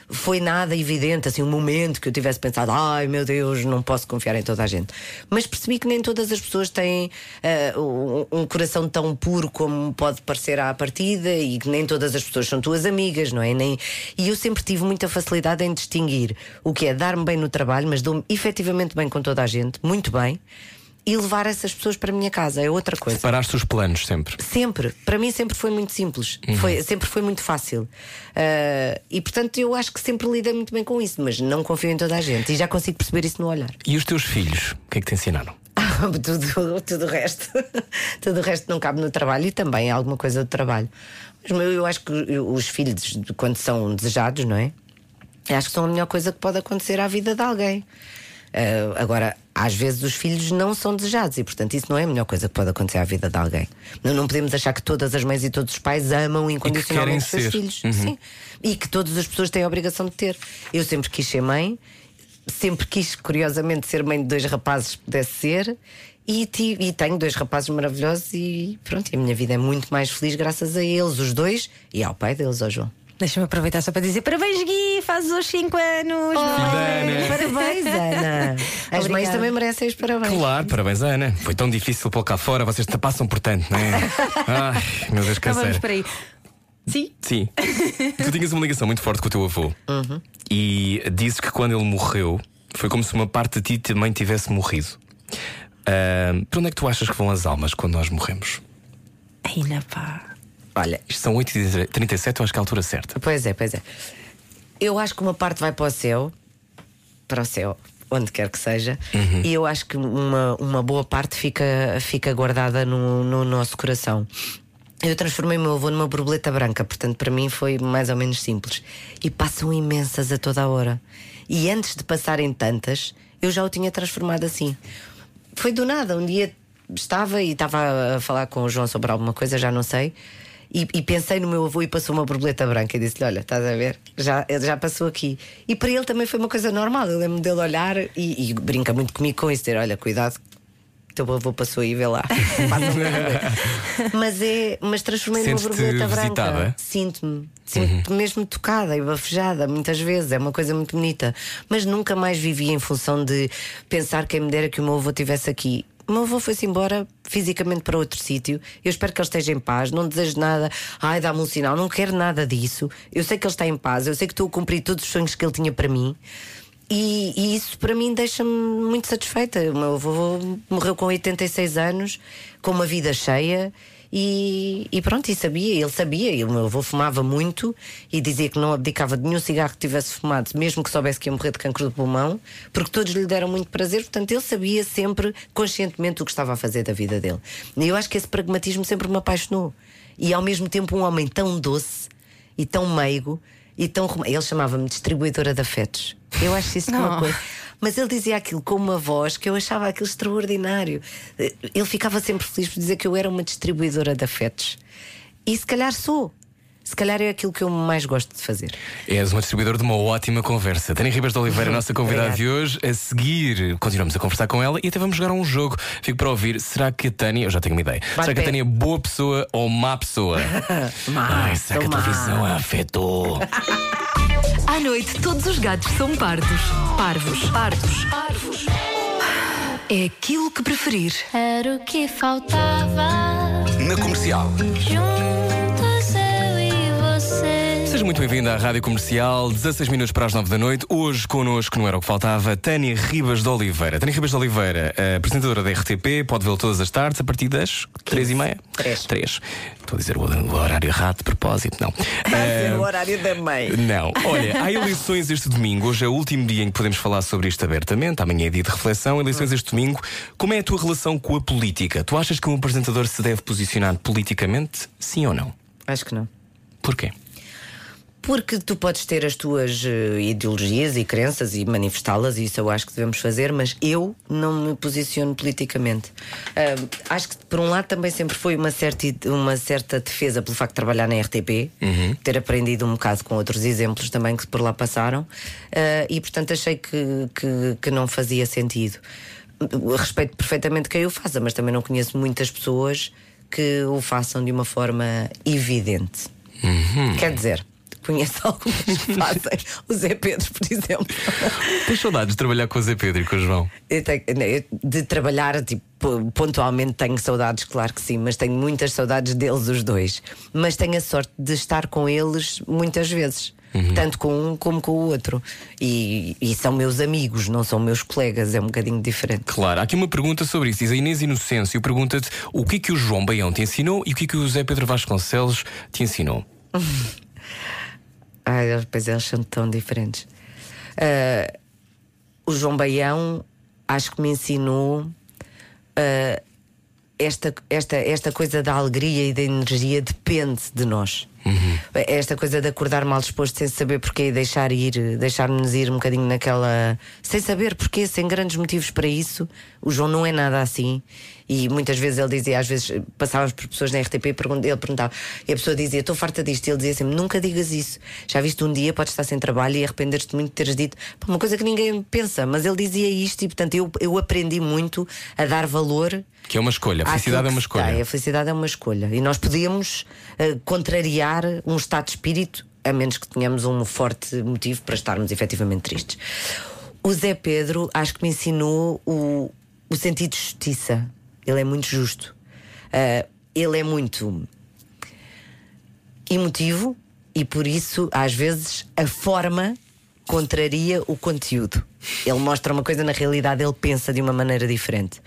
[SPEAKER 3] foi nada evidente, assim, um momento que eu tivesse pensado, ai meu Deus, não posso confiar em toda a gente. Mas percebi que nem todas as pessoas têm ah, um, um coração tão puro como pode parecer à partida e que nem todas as pessoas são tuas amigas, não é? Nem... E eu sempre tive muita facilidade em distinguir o que é dar-me bem no trabalho, mas dou-me efetivamente bem com toda a gente, muito bem. E levar essas pessoas para a minha casa é outra coisa.
[SPEAKER 2] Separaste os planos sempre.
[SPEAKER 3] Sempre. Para mim sempre foi muito simples. Foi, sempre foi muito fácil. Ah, e portanto eu acho que sempre lidei muito bem com isso, mas não confio em toda a gente. E já consigo perceber isso no olhar.
[SPEAKER 2] E os teus filhos, o que é que te ensinaram?
[SPEAKER 3] tudo, tudo o resto. tudo o resto não cabe no trabalho e também alguma coisa do trabalho. Mas eu, acho que os filhos, quando são desejados, não é? Acho que são a melhor coisa que pode acontecer à vida de alguém. Ah, agora, às vezes os filhos não são desejados e, portanto, isso não é a melhor coisa que pode acontecer à vida de alguém. Não, não podemos achar que todas as mães e todos os pais amam incondicionalmente os seus
[SPEAKER 2] ser.
[SPEAKER 3] filhos. Sim. E que todas as pessoas têm a obrigação de ter. Eu sempre quis ser mãe, sempre quis, curiosamente, ser mãe de dois rapazes, se pudesse ser. E, e tenho dois rapazes maravilhosos e pronto, a minha vida é muito mais feliz graças a eles, os dois, e ao pai deles, ao João.
[SPEAKER 5] Deixa-me aproveitar só para dizer parabéns, Gui, fazes hoje 5 anos.
[SPEAKER 2] Ana.
[SPEAKER 3] Parabéns, Ana. As mães
[SPEAKER 5] Obrigada.
[SPEAKER 3] também merecem os parabéns.
[SPEAKER 2] Claro, parabéns, Ana. Foi tão difícil pôr cá fora, vocês te passam por tanto, não é? Ai, meu Deus,
[SPEAKER 5] Então vamos
[SPEAKER 2] canseira.
[SPEAKER 5] para aí. Sim.
[SPEAKER 2] Sim. tu tinhas uma ligação muito forte com o teu avô. E disse que quando ele morreu, foi como se uma parte de ti também tivesse morrido. Ah, para onde é que tu achas que vão as almas quando nós morremos?
[SPEAKER 5] Ainda pá.
[SPEAKER 3] Olha,
[SPEAKER 2] Isto são 8h37, eu acho que é a altura certa.
[SPEAKER 3] pois é, pois é. Eu acho que uma parte vai para o céu, para o céu, onde quer que seja, e eu acho que uma, uma boa parte fica, fica guardada no, no nosso coração. Eu transformei o meu avô numa borboleta branca, portanto, para mim foi mais ou menos simples. E passam imensas a toda a hora. E antes de passarem tantas, eu já o tinha transformado assim. Foi do nada. Um dia estava e estava a falar com o João sobre alguma coisa, já não sei. E, e pensei no meu avô e passou uma borboleta branca e disse-lhe: Olha, estás a ver? Já, já passou aqui. E para ele também foi uma coisa normal. Eu lembro dele olhar e, e brinca muito comigo com isso: dizer, Olha, cuidado, teu avô passou aí, vê lá. Passa uma borboleta." mas é, mas transformei numa borboleta branca.
[SPEAKER 2] visitada?
[SPEAKER 3] Sinto-me, sinto-me mesmo tocada e bafejada muitas vezes, é uma coisa muito bonita. Mas nunca mais vivi em função de pensar quem me dera que o meu avô estivesse aqui. Meu avô foi-se embora fisicamente para outro sítio. Eu espero que ele esteja em paz. Não desejo nada. Ai, dá-me um sinal. Não quero nada disso. Eu sei que ele está em paz. Eu sei que estou a cumprir todos os sonhos que ele tinha para mim. E, e isso para mim deixa-me muito satisfeita. O meu avô morreu com 86 anos, com uma vida cheia. E, e pronto, e sabia, ele sabia, e o meu avô fumava muito e dizia que não abdicava de nenhum cigarro que tivesse fumado, mesmo que soubesse que ia morrer de cancro do pulmão, porque todos lhe deram muito prazer, portanto ele sabia sempre, conscientemente, o que estava a fazer da vida dele. E eu acho que esse pragmatismo sempre me apaixonou. E ao mesmo tempo, um homem tão doce e tão meigo e tão. Ele chamava-me distribuidora de afetos. Eu acho isso uma
[SPEAKER 5] Oh.
[SPEAKER 3] coisa. Mas ele dizia aquilo com uma voz que eu achava aquilo extraordinário. Eh, Ele ficava sempre feliz por dizer que eu era uma distribuidora de afetos. E se calhar sou. Se calhar é aquilo que eu mais gosto de fazer.
[SPEAKER 2] És uma distribuidora de uma ótima conversa. Tânia Ribas de Oliveira, a nossa convidada de hoje. A seguir, continuamos a conversar com ela e até vamos jogar um jogo. Fico para ouvir. Será que a Tânia. Eu já tenho uma ideia. será que a. Tânia é boa pessoa ou má pessoa?
[SPEAKER 3] Má,
[SPEAKER 2] Ai, será que a
[SPEAKER 3] má.
[SPEAKER 2] televisão a afetou?
[SPEAKER 6] À noite, todos os gatos são pardos. Parvos. Pardos. Parvos. É aquilo que preferir.
[SPEAKER 1] Era o que faltava.
[SPEAKER 4] Na comercial.
[SPEAKER 1] Juntos.
[SPEAKER 2] Seja muito bem-vindo à Rádio Comercial, 16 minutos para as 9 da noite. Hoje connosco, não era o que faltava, Tânia Ribas de Oliveira. Tânia Ribas de Oliveira, apresentadora da RTP, pode vê-lo todas as tardes a partir das 3 e meia?
[SPEAKER 3] Três.
[SPEAKER 2] 3. Estou a dizer o, o horário errado de propósito, não. Eh,
[SPEAKER 3] o horário da mãe.
[SPEAKER 2] Não. Olha, há eleições este domingo. Hoje é o último dia em que podemos falar sobre isto abertamente. Amanhã é dia de reflexão. Eleições este domingo. Como é a tua relação com a política? Tu achas que um apresentador se deve posicionar politicamente? Sim ou não?
[SPEAKER 3] Acho que não.
[SPEAKER 2] Porquê?
[SPEAKER 3] Porque tu podes ter as tuas eh, ideologias e crenças e manifestá-las, e isso eu acho que devemos fazer, mas eu não me posiciono politicamente. Ah, acho que, por um lado, também sempre foi uma certa, uma certa defesa pelo facto de trabalhar na RTP, ter aprendido um bocado com outros exemplos também que por lá passaram, ah, e portanto achei que, que, que não fazia sentido. Respeito perfeitamente quem o faça, mas também não conheço muitas pessoas que o façam de uma forma evidente. Quer dizer, conheço algumas que fazem. O Zé Pedro, por exemplo.
[SPEAKER 2] Tens saudades de trabalhar com o Zé Pedro e com o João?
[SPEAKER 3] Tenho- eu- de trabalhar, tipo, pontualmente tenho saudades, claro que sim, mas tenho muitas saudades deles, os dois. Mas tenho a sorte de estar com eles muitas vezes. Tanto com um como com o outro. E, e são meus amigos, não são meus colegas, é um bocadinho diferente.
[SPEAKER 2] Claro, há aqui uma pergunta sobre isso. Diz a Inês Inocêncio pergunta-te o que é que o João Baião te ensinou e o que é que o Zé Pedro Vasconcelos te ensinou.
[SPEAKER 3] Ai, pois eles são tão diferentes. Ah, o João Baião acho que me ensinou ah, esta, esta, esta coisa da alegria e da energia depende de nós. Esta coisa de acordar mal disposto sem saber porquê e deixar ir, deixar-nos ir um bocadinho naquela. sem saber porquê, sem grandes motivos para isso. O João não é nada assim. E muitas vezes ele dizia, às vezes passávamos por pessoas na RTP e ele perguntava, e a pessoa dizia, estou farta disto. E ele dizia sempre, nunca digas isso. Já viste um dia, podes estar sem trabalho e arrepender-te muito de teres dito uma coisa que ninguém pensa, mas ele dizia isto e portanto eu, eu aprendi muito a dar valor
[SPEAKER 2] Que é uma escolha. A felicidade é uma escolha.
[SPEAKER 3] tem. A felicidade é uma escolha. E nós podemos eh, contrariar um estado de espírito, a menos que tenhamos um forte motivo para estarmos efetivamente tristes. O Zé Pedro acho que me ensinou o, o sentido de justiça. Ele é muito justo. Eh, ele é muito emotivo e por isso, às vezes, a forma contraria o conteúdo. Ele mostra uma coisa, na realidade, ele pensa de uma maneira diferente.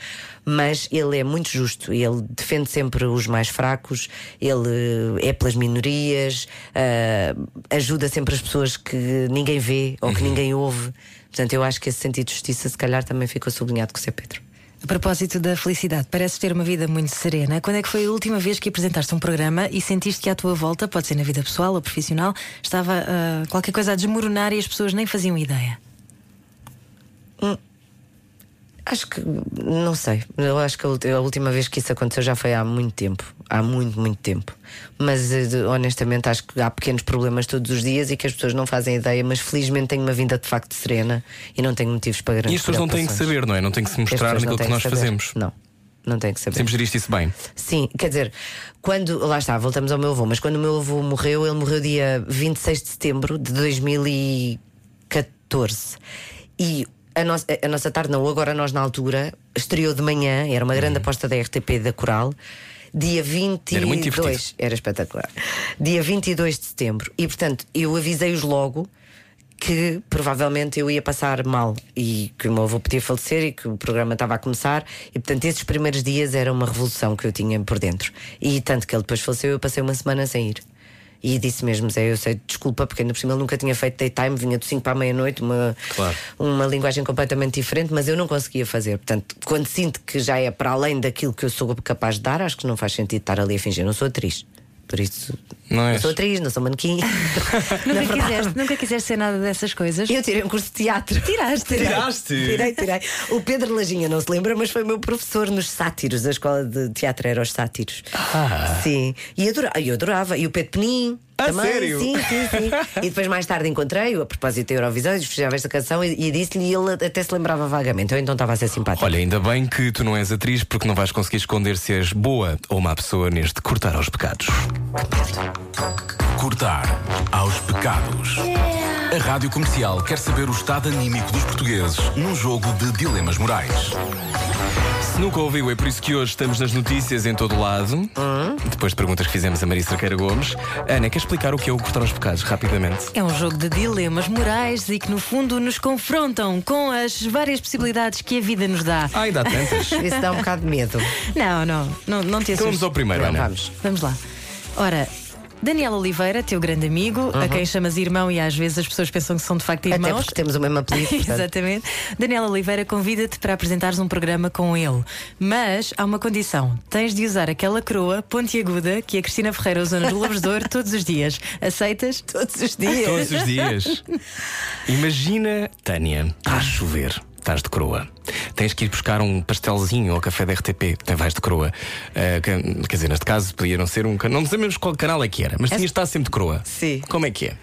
[SPEAKER 3] Mas ele é muito justo, ele defende sempre os mais fracos, ele é pelas minorias, ah, ajuda sempre as pessoas que ninguém vê ou que ninguém ouve. Portanto, eu acho que esse sentido de justiça, se calhar, também ficou sublinhado com o Zé Pedro.
[SPEAKER 5] A propósito da felicidade, pareces ter uma vida muito serena. Quando é que foi a última vez que apresentaste um programa e sentiste que à tua volta, pode ser na vida pessoal ou profissional, estava ah, qualquer coisa a desmoronar e as pessoas nem faziam ideia?
[SPEAKER 3] Acho que, não sei, eu acho que a última vez que isso aconteceu já foi há muito tempo. Há muito, muito tempo. Mas eh, honestamente acho que há pequenos problemas todos os dias e que as pessoas não fazem ideia, mas felizmente tenho uma vinda de facto serena e não tenho motivos para
[SPEAKER 2] E
[SPEAKER 3] grandes
[SPEAKER 2] as pessoas não têm que saber, não é? Não têm que se mostrar naquilo que
[SPEAKER 3] têm
[SPEAKER 2] nós
[SPEAKER 3] saber.
[SPEAKER 2] fazemos.
[SPEAKER 3] Não, não têm que saber.
[SPEAKER 2] Sempre geriste isso bem.
[SPEAKER 3] Sim, quer dizer, quando. Lá está, voltamos ao meu avô, mas quando o meu avô morreu, ele morreu dia 26 de setembro de 2014. E a nossa, a nossa tarde, não, agora nós na altura, estreou de manhã, era uma
[SPEAKER 2] Uhum.
[SPEAKER 3] grande aposta da RTP da Coral. Dia 22.
[SPEAKER 2] Era muito divertido.
[SPEAKER 3] Era espetacular. Dia 22 de setembro. E portanto, eu avisei-os logo que provavelmente eu ia passar mal e que o meu avô podia falecer e que o programa estava a começar. E portanto, esses primeiros dias era uma revolução que eu tinha por dentro. E tanto que ele depois faleceu, eu passei uma semana sem ir. E disse mesmo, Zé, eu sei, desculpa, porque ainda por cima ele nunca tinha feito daytime, vinha do 5 para a meia-noite, uma,
[SPEAKER 2] Claro.
[SPEAKER 3] uma linguagem completamente diferente, mas eu não conseguia fazer. Portanto, quando sinto que já é para além daquilo que eu sou capaz de dar, acho que não faz sentido estar ali a fingir. Não sou atriz. Por isso,
[SPEAKER 2] Não és?
[SPEAKER 3] sou atriz, não sou manequim.
[SPEAKER 5] Nunca quiseste, nunca quiseste ser nada dessas coisas?
[SPEAKER 3] eu tirei um curso de teatro.
[SPEAKER 5] Tiraste?
[SPEAKER 3] Tirei.
[SPEAKER 2] Tiraste?
[SPEAKER 3] Tirei, tirei. O Pedro Lajinha não se lembra, mas foi meu professor nos sátiros. A escola de teatro era os sátiros. Sim. E eu adorava. E o Pedro Penin.
[SPEAKER 2] Ah,
[SPEAKER 3] também.
[SPEAKER 2] sério?
[SPEAKER 3] Sim, sim, sim. e depois mais tarde encontrei-o a propósito da Eurovisão e festejava esta canção e, e disse-lhe e ele até se lembrava vagamente. Eu então estava a ser simpático.
[SPEAKER 2] Olha, ainda bem que tu não és atriz porque não vais conseguir esconder se és boa ou má pessoa neste cortar aos pecados.
[SPEAKER 4] Cortar aos pecados. A Rádio Comercial quer saber o estado anímico dos portugueses num jogo de dilemas morais.
[SPEAKER 2] Se nunca ouviu, é por isso que hoje estamos nas notícias em todo lado. Depois de perguntas que fizemos a Marisa Cerqueira Gomes. Ana, quer explicar o que é o cortar aos pecados rapidamente?
[SPEAKER 5] É um jogo de dilemas morais e que, no fundo, nos confrontam com as várias possibilidades que a vida nos dá.
[SPEAKER 2] Ai, dá tantas.
[SPEAKER 3] Isso dá um bocado de medo.
[SPEAKER 5] Não, não, não, não te
[SPEAKER 2] Então vamos ao primeiro,
[SPEAKER 3] Não,
[SPEAKER 2] Ana.
[SPEAKER 3] vamos.
[SPEAKER 5] Vamos lá. Ora, Daniel Oliveira, teu grande amigo, a quem chamas irmão e às vezes as pessoas pensam que são de facto
[SPEAKER 3] Até
[SPEAKER 5] irmãos.
[SPEAKER 3] porque temos o mesmo apelido.
[SPEAKER 5] Exatamente. Daniel Oliveira convida-te para apresentares um programa com ele. Mas há uma condição: tens de usar aquela coroa pontiaguda que a Cristina Ferreira usa nos Lobos de Ouro todos os dias. Aceitas?
[SPEAKER 3] Todos os dias.
[SPEAKER 2] Todos os dias. Imagina, Tânia, está a chover. Estás de coroa. Tens que ir buscar um pastelzinho ao café da RTP. Tem vais de coroa. Ah, que- quer dizer, neste caso podia não ser um canal. Não sabemos qual canal é que era, mas tinhas de estar sempre de coroa.
[SPEAKER 3] Sim.
[SPEAKER 2] Como é que é?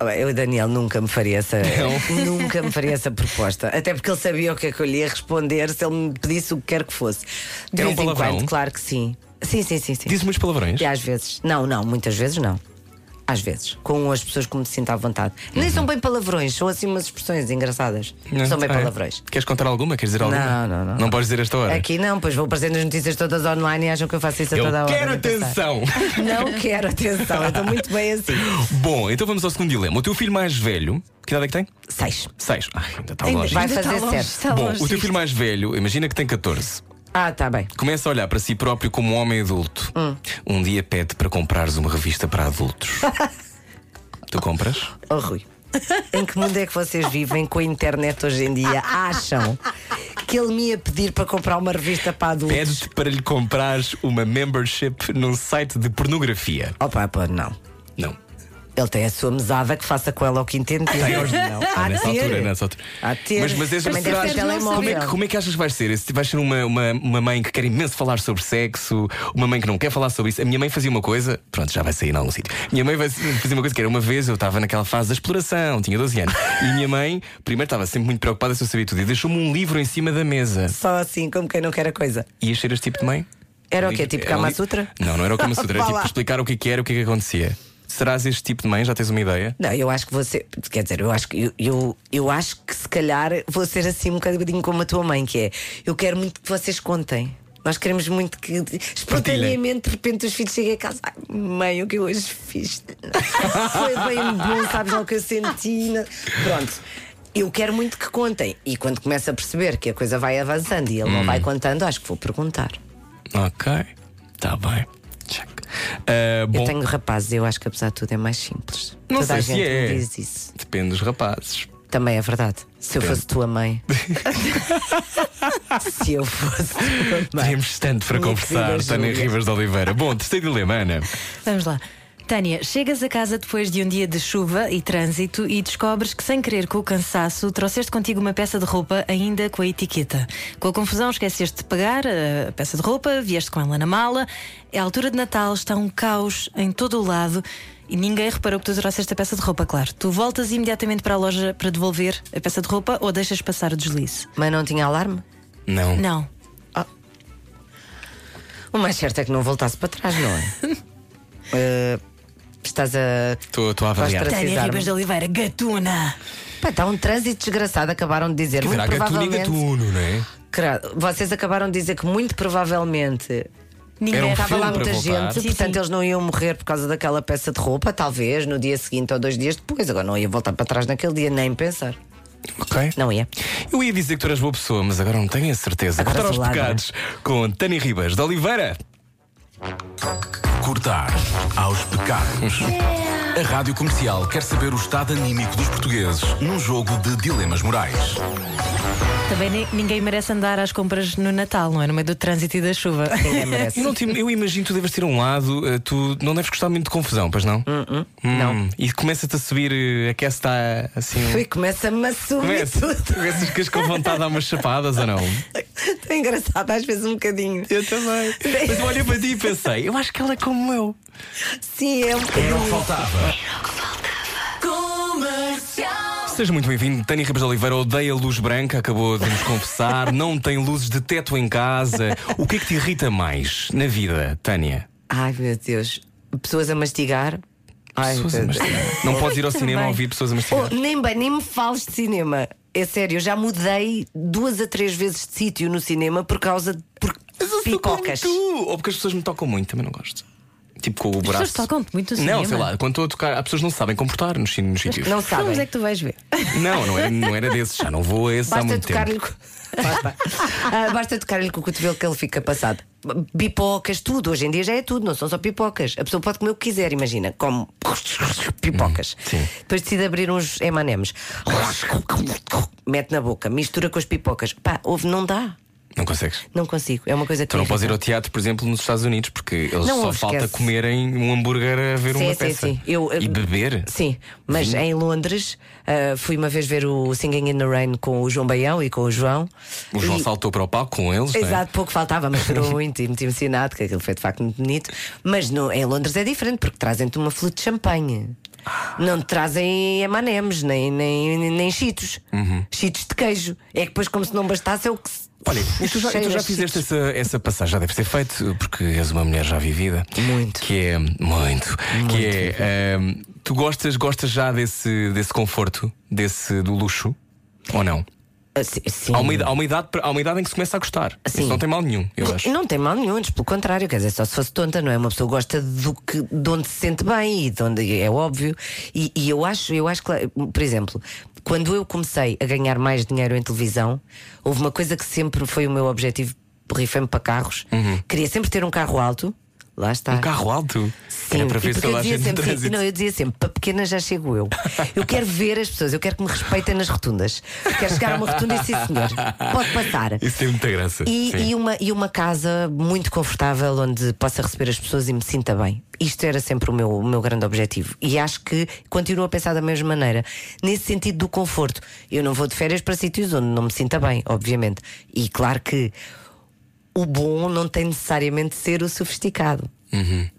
[SPEAKER 3] Ah, Eu, Daniel, nunca me faria essa. Nunca me faria essa proposta. Até porque ele sabia o que é que eu lhe ia responder se ele me pedisse o que quer que fosse. De
[SPEAKER 2] É um
[SPEAKER 3] vez em
[SPEAKER 2] palavrão?
[SPEAKER 3] quando, claro que sim. Sim, sim, sim, sim.
[SPEAKER 2] Dizes muitos palavrões?
[SPEAKER 3] E às vezes. Não, não, muitas vezes não. Às vezes. Com as pessoas que me sinto à vontade. Nem são bem palavrões, são assim umas expressões engraçadas. Não são bem
[SPEAKER 2] sei.
[SPEAKER 3] palavrões.
[SPEAKER 2] Queres contar alguma? Queres dizer alguma?
[SPEAKER 3] Não, não, não.
[SPEAKER 2] Não podes dizer esta hora.
[SPEAKER 3] Aqui não, pois vou aparecer nas notícias todas online e acham que eu faço isso a
[SPEAKER 2] Eu
[SPEAKER 3] toda a hora.
[SPEAKER 2] quero atenção!
[SPEAKER 3] Não quero atenção, eu estou muito bem assim.
[SPEAKER 2] Bom, então vamos ao segundo dilema. O teu filho mais velho, que idade é que tem?
[SPEAKER 3] Seis.
[SPEAKER 2] Seis. Ai, ainda está longe.
[SPEAKER 3] Vai fazer sete.
[SPEAKER 5] está
[SPEAKER 2] Bom,
[SPEAKER 5] longe
[SPEAKER 2] o teu filho mais velho, imagina que tem 14.
[SPEAKER 3] Ah, tá bem.
[SPEAKER 2] Começa a olhar para si próprio como um homem adulto.
[SPEAKER 3] Hum.
[SPEAKER 2] Um dia pede para comprares uma revista para adultos. tu compras?
[SPEAKER 3] Oh, Rui. Em que mundo é que vocês vivem com a internet hoje em dia? Acham que ele me ia pedir para comprar uma revista para adultos?
[SPEAKER 2] Pede-te para lhe comprares uma membership num site de pornografia.
[SPEAKER 3] Opa, pá, não. Ele tem a sua mesada que faça com ela o que entende.
[SPEAKER 2] Tem aos...
[SPEAKER 3] Não. Há
[SPEAKER 2] nessa
[SPEAKER 3] ter.
[SPEAKER 2] altura, nessa altura.
[SPEAKER 3] Há ter.
[SPEAKER 2] Mas, mas será- como, é que, como é que achas que vais ser? Vais ser uma, uma, uma mãe que quer imenso falar sobre sexo, uma mãe que não quer falar sobre isso. A minha mãe fazia uma coisa, pronto, já vai sair em algum sítio. Minha mãe fazia uma coisa que era uma vez, eu estava naquela fase da exploração, tinha 12 anos. E a minha mãe, primeiro, estava sempre muito preocupada se eu sabia tudo e deixou-me um livro em cima da mesa.
[SPEAKER 3] Só assim, como quem não quer a coisa.
[SPEAKER 2] Ias ser este tipo de mãe?
[SPEAKER 3] Era o quê? Tipo Kama Sutra?
[SPEAKER 2] Não, não era o Kama Sutra, era tipo explicar o que é que era, o que é que acontecia. Serás este tipo de mãe? Já tens uma ideia?
[SPEAKER 3] Não, eu acho que você. Quer dizer, eu acho que eu, eu, eu acho que se calhar vou ser assim um bocadinho como a tua mãe, que é eu quero muito que vocês contem. Nós queremos muito que espontaneamente, de repente, os filhos cheguem a casa. Ai, mãe, o que eu hoje fiz foi bem bom, sabes lá o que eu senti. Pronto. Eu quero muito que contem. E quando começa a perceber que a coisa vai avançando e ele não vai contando, acho que vou perguntar.
[SPEAKER 2] Ok, está bem. Check. Ah, bom,
[SPEAKER 3] Eu tenho rapazes, eu acho que apesar de tudo é mais simples.
[SPEAKER 2] Não
[SPEAKER 3] Toda a
[SPEAKER 2] sei se
[SPEAKER 3] gente
[SPEAKER 2] é.
[SPEAKER 3] me diz isso.
[SPEAKER 2] depende dos rapazes.
[SPEAKER 3] Também é verdade. Se eu fosse tua mãe. Se eu fosse tua mãe.
[SPEAKER 2] Temos tanto para
[SPEAKER 3] Minha
[SPEAKER 2] conversar, Tânia. Rivas de Oliveira. Bom, terceiro dilema, Ana.
[SPEAKER 5] Vamos lá. Tânia, chegas a casa depois de um dia de chuva e trânsito e descobres que, sem querer com o cansaço, trouxeste contigo uma peça de roupa ainda com a etiqueta. Com a confusão, esqueceste de pagar a peça de roupa, vieste com ela na mala. É a altura de Natal, está um caos em todo o lado e ninguém reparou que tu trouxeste a peça de roupa, claro. Tu voltas imediatamente para a loja para devolver a peça de roupa ou deixas passar o deslize?
[SPEAKER 3] Mas não tinha alarme?
[SPEAKER 2] Não.
[SPEAKER 5] Não.
[SPEAKER 3] O mais certo é que não voltasse para trás, não é? Eh, estás a.
[SPEAKER 2] Estou a avaliar.
[SPEAKER 5] Tânia. Ribas de Oliveira, gatuna!
[SPEAKER 3] Pá, está um trânsito desgraçado, acabaram de dizer. Muito
[SPEAKER 2] e
[SPEAKER 3] provavelmente.
[SPEAKER 2] gatuno, não é?
[SPEAKER 3] Vocês acabaram de dizer que muito provavelmente
[SPEAKER 5] Ninguém
[SPEAKER 2] um
[SPEAKER 3] estava lá muita gente,
[SPEAKER 5] Sim,
[SPEAKER 3] portanto
[SPEAKER 5] sim.
[SPEAKER 3] eles não iam morrer por causa daquela peça de roupa, talvez no dia seguinte ou dois dias depois. Agora não ia voltar para trás naquele dia, nem pensar.
[SPEAKER 2] Ok.
[SPEAKER 3] Não ia.
[SPEAKER 2] Eu ia dizer que tu eras boa pessoa, mas agora não tenho a certeza.
[SPEAKER 3] Agora
[SPEAKER 2] Cortar
[SPEAKER 3] ladra.
[SPEAKER 2] pecados com Tânia Ribas de Oliveira.
[SPEAKER 4] Cortar aos pecados. A Rádio Comercial quer saber o estado anímico dos portugueses num jogo de dilemas morais.
[SPEAKER 5] Também ni- ninguém merece andar às compras no Natal, não é? No meio do trânsito e da chuva.
[SPEAKER 3] Ninguém merece.
[SPEAKER 2] Eu, não eu imagino que tu deves ter um lado, eh, tu não deves gostar muito de confusão, pois não? Hum,
[SPEAKER 3] não.
[SPEAKER 2] E começa-te a subir, eh, aquece está assim.
[SPEAKER 3] Ui, começa-me a subir
[SPEAKER 2] Começa.
[SPEAKER 3] tudo.
[SPEAKER 2] Começas com vontade de dar umas chapadas ou não?
[SPEAKER 3] É engraçado, às vezes um bocadinho.
[SPEAKER 2] Eu também. Mas olhei para ti e pensei, eu acho que ela é como eu.
[SPEAKER 3] Sim, é um bocadinho.
[SPEAKER 4] Faltava.
[SPEAKER 2] Seja muito bem-vindo. Tânia Ribas de Oliveira odeia luz branca, acabou de nos confessar, não tem luzes de teto em casa. O que é que te irrita mais na vida, Tânia?
[SPEAKER 3] Ai meu Deus, pessoas a mastigar. Ai,
[SPEAKER 2] Pessoas a
[SPEAKER 3] meu Deus.
[SPEAKER 2] mastigar. Não podes ir ao cinema
[SPEAKER 5] Também.
[SPEAKER 2] ouvir pessoas a
[SPEAKER 3] Oh,
[SPEAKER 2] mastigar.
[SPEAKER 3] nem bem, nem me fales de cinema. É sério, eu já mudei duas a três vezes de sítio no cinema por causa de por
[SPEAKER 2] Mas eu sou
[SPEAKER 3] pipocas.
[SPEAKER 2] Ou porque as pessoas me tocam muito, também não gosto. Tipo com o
[SPEAKER 5] As pessoas
[SPEAKER 2] braço.
[SPEAKER 5] tocam-te muito no
[SPEAKER 2] Não, sei lá, quando estou a tocar, há pessoas não sabem comportar nos, nos sítios.
[SPEAKER 3] Não
[SPEAKER 5] filmes
[SPEAKER 3] sabem.
[SPEAKER 5] é que tu vais ver?
[SPEAKER 2] Não, não era, não era desses, já não vou a esses há
[SPEAKER 3] Basta
[SPEAKER 2] muito tempo.
[SPEAKER 3] tocar-lhe. co- Basta, Ah, basta tocar-lhe com o cotovelo que ele fica passado. Pipocas, tudo. Hoje em dia já é tudo, não são só pipocas. A pessoa pode comer o que quiser, imagina. Como pipocas.
[SPEAKER 2] Hum, sim.
[SPEAKER 3] Depois decide abrir uns M&M's. Mete na boca, mistura com as pipocas. Pá, ouve, não dá.
[SPEAKER 2] Não consegues.
[SPEAKER 3] Não consigo. É uma coisa que.
[SPEAKER 2] Tu não podes ir ao teatro, por exemplo, nos Estados Unidos, porque eles
[SPEAKER 3] Não,
[SPEAKER 2] só falta
[SPEAKER 3] esquece.
[SPEAKER 2] comerem um hambúrguer a ver
[SPEAKER 3] Sim,
[SPEAKER 2] uma
[SPEAKER 3] sim,
[SPEAKER 2] peça.
[SPEAKER 3] sim. Eu,
[SPEAKER 2] E beber.
[SPEAKER 3] Sim, mas em Londres ah, fui uma vez ver o Singing in the Rain com o João Baião e com o João.
[SPEAKER 2] O João
[SPEAKER 3] E-
[SPEAKER 2] saltou para o palco com eles. é?
[SPEAKER 3] Exato, pouco faltava, mas chorou muito e muito emocionado, que aquilo foi de facto muito bonito. Mas no, em Londres é diferente, porque trazem-te uma flute de champanhe. Não te trazem M&M's, nem, nem, nem, cheetos.
[SPEAKER 2] Uhum.
[SPEAKER 3] Cheetos de queijo. É que depois, como se não bastasse, é o que se.
[SPEAKER 2] Olha, e tu já, e tu já fizeste essa, essa passagem, já deve ter feito, porque és uma mulher já vivida.
[SPEAKER 3] Muito.
[SPEAKER 2] Que é muito. que é. ehm, tu gostas, gostas já desse, desse conforto, desse do luxo? Ou não?
[SPEAKER 3] Ah, sim.
[SPEAKER 2] Há uma, ida- há, uma idade, há uma idade em que se começa a gostar.
[SPEAKER 3] Sim.
[SPEAKER 2] Isso não tem mal nenhum, eu acho.
[SPEAKER 3] Não tem mal nenhum, antes pelo contrário, quer dizer, só se fosse tonta, não é? Uma pessoa gosta do que, de onde se sente bem e de onde é óbvio. E, e eu acho, eu acho que, por exemplo, quando eu comecei a ganhar mais dinheiro em televisão, houve uma coisa que sempre foi o meu objetivo, rifei-me para carros. Queria sempre ter um carro alto. Lá está.
[SPEAKER 2] Um carro alto.
[SPEAKER 3] Sim,
[SPEAKER 2] Era para ver toda
[SPEAKER 3] eu
[SPEAKER 2] a
[SPEAKER 3] dizia
[SPEAKER 2] gente no
[SPEAKER 3] sempre,
[SPEAKER 2] trânsito.
[SPEAKER 3] não, eu dizia sempre, para pequena já chego eu. Eu quero ver as pessoas, eu quero que me respeitem nas rotundas. Quero chegar a uma rotunda e sim, senhor, pode passar.
[SPEAKER 2] Isso tem muita graça.
[SPEAKER 3] E, e uma, e uma casa muito confortável onde possa receber as pessoas e me sinta bem. Isto era sempre o meu, o meu grande objetivo. E acho que continuo a pensar da mesma maneira. Nesse sentido do conforto. Eu não vou de férias para sítios onde não me sinta bem, obviamente. E claro que o bom não tem necessariamente de ser o sofisticado.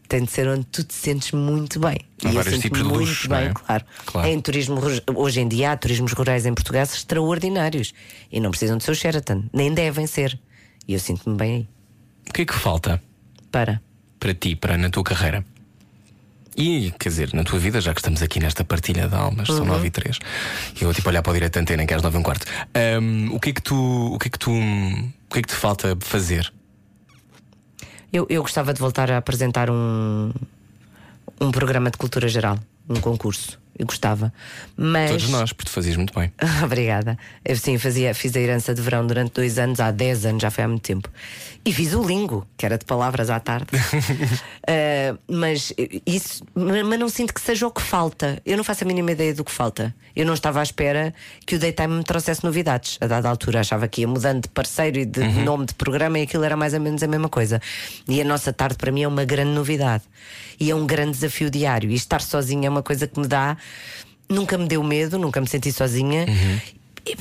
[SPEAKER 3] Tem de ser onde tu te sentes muito bem.
[SPEAKER 2] Uhum. Há
[SPEAKER 3] e eu
[SPEAKER 2] vários
[SPEAKER 3] sinto
[SPEAKER 2] tipos de
[SPEAKER 3] muito
[SPEAKER 2] luxo,
[SPEAKER 3] bem,
[SPEAKER 2] é?
[SPEAKER 3] claro.
[SPEAKER 2] Claro.
[SPEAKER 3] Em turismo, hoje em dia há turismos rurais em Portugal extraordinários. E não precisam de ser o Sheraton, nem devem ser. E eu sinto-me bem aí.
[SPEAKER 2] O que é que falta
[SPEAKER 3] Para.
[SPEAKER 2] para ti, para na tua carreira? E, quer dizer, na tua vida, já que estamos aqui nesta partilha de almas,
[SPEAKER 3] Uhum.
[SPEAKER 2] são 9 e 3, eu vou tipo olhar para o direito da antena, que é às 9 e um quarto. Ahm, o que é que tu. O que é que tu. O que é que te falta fazer?
[SPEAKER 3] Eu, eu gostava de voltar a apresentar um, um programa de cultura geral, um concurso. Eu gostava. Mas.
[SPEAKER 2] Todos nós, porque tu fazias muito bem.
[SPEAKER 3] Obrigada. Eu sim, fazia, fiz a herança de verão durante dois anos, há 10 anos, já foi há muito tempo. E fiz o lingo, que era de palavras à tarde. Ah, mas isso, mas não sinto que seja o que falta. Eu não faço a mínima ideia do que falta. Eu não estava à espera que o Daytime me trouxesse novidades. A dada altura achava que ia mudando de parceiro e de nome de programa e aquilo era mais ou menos a mesma coisa. E a nossa tarde para mim é uma grande novidade. E é um grande desafio diário. E estar sozinha é uma coisa que me dá. Nunca me deu medo, nunca me senti sozinha.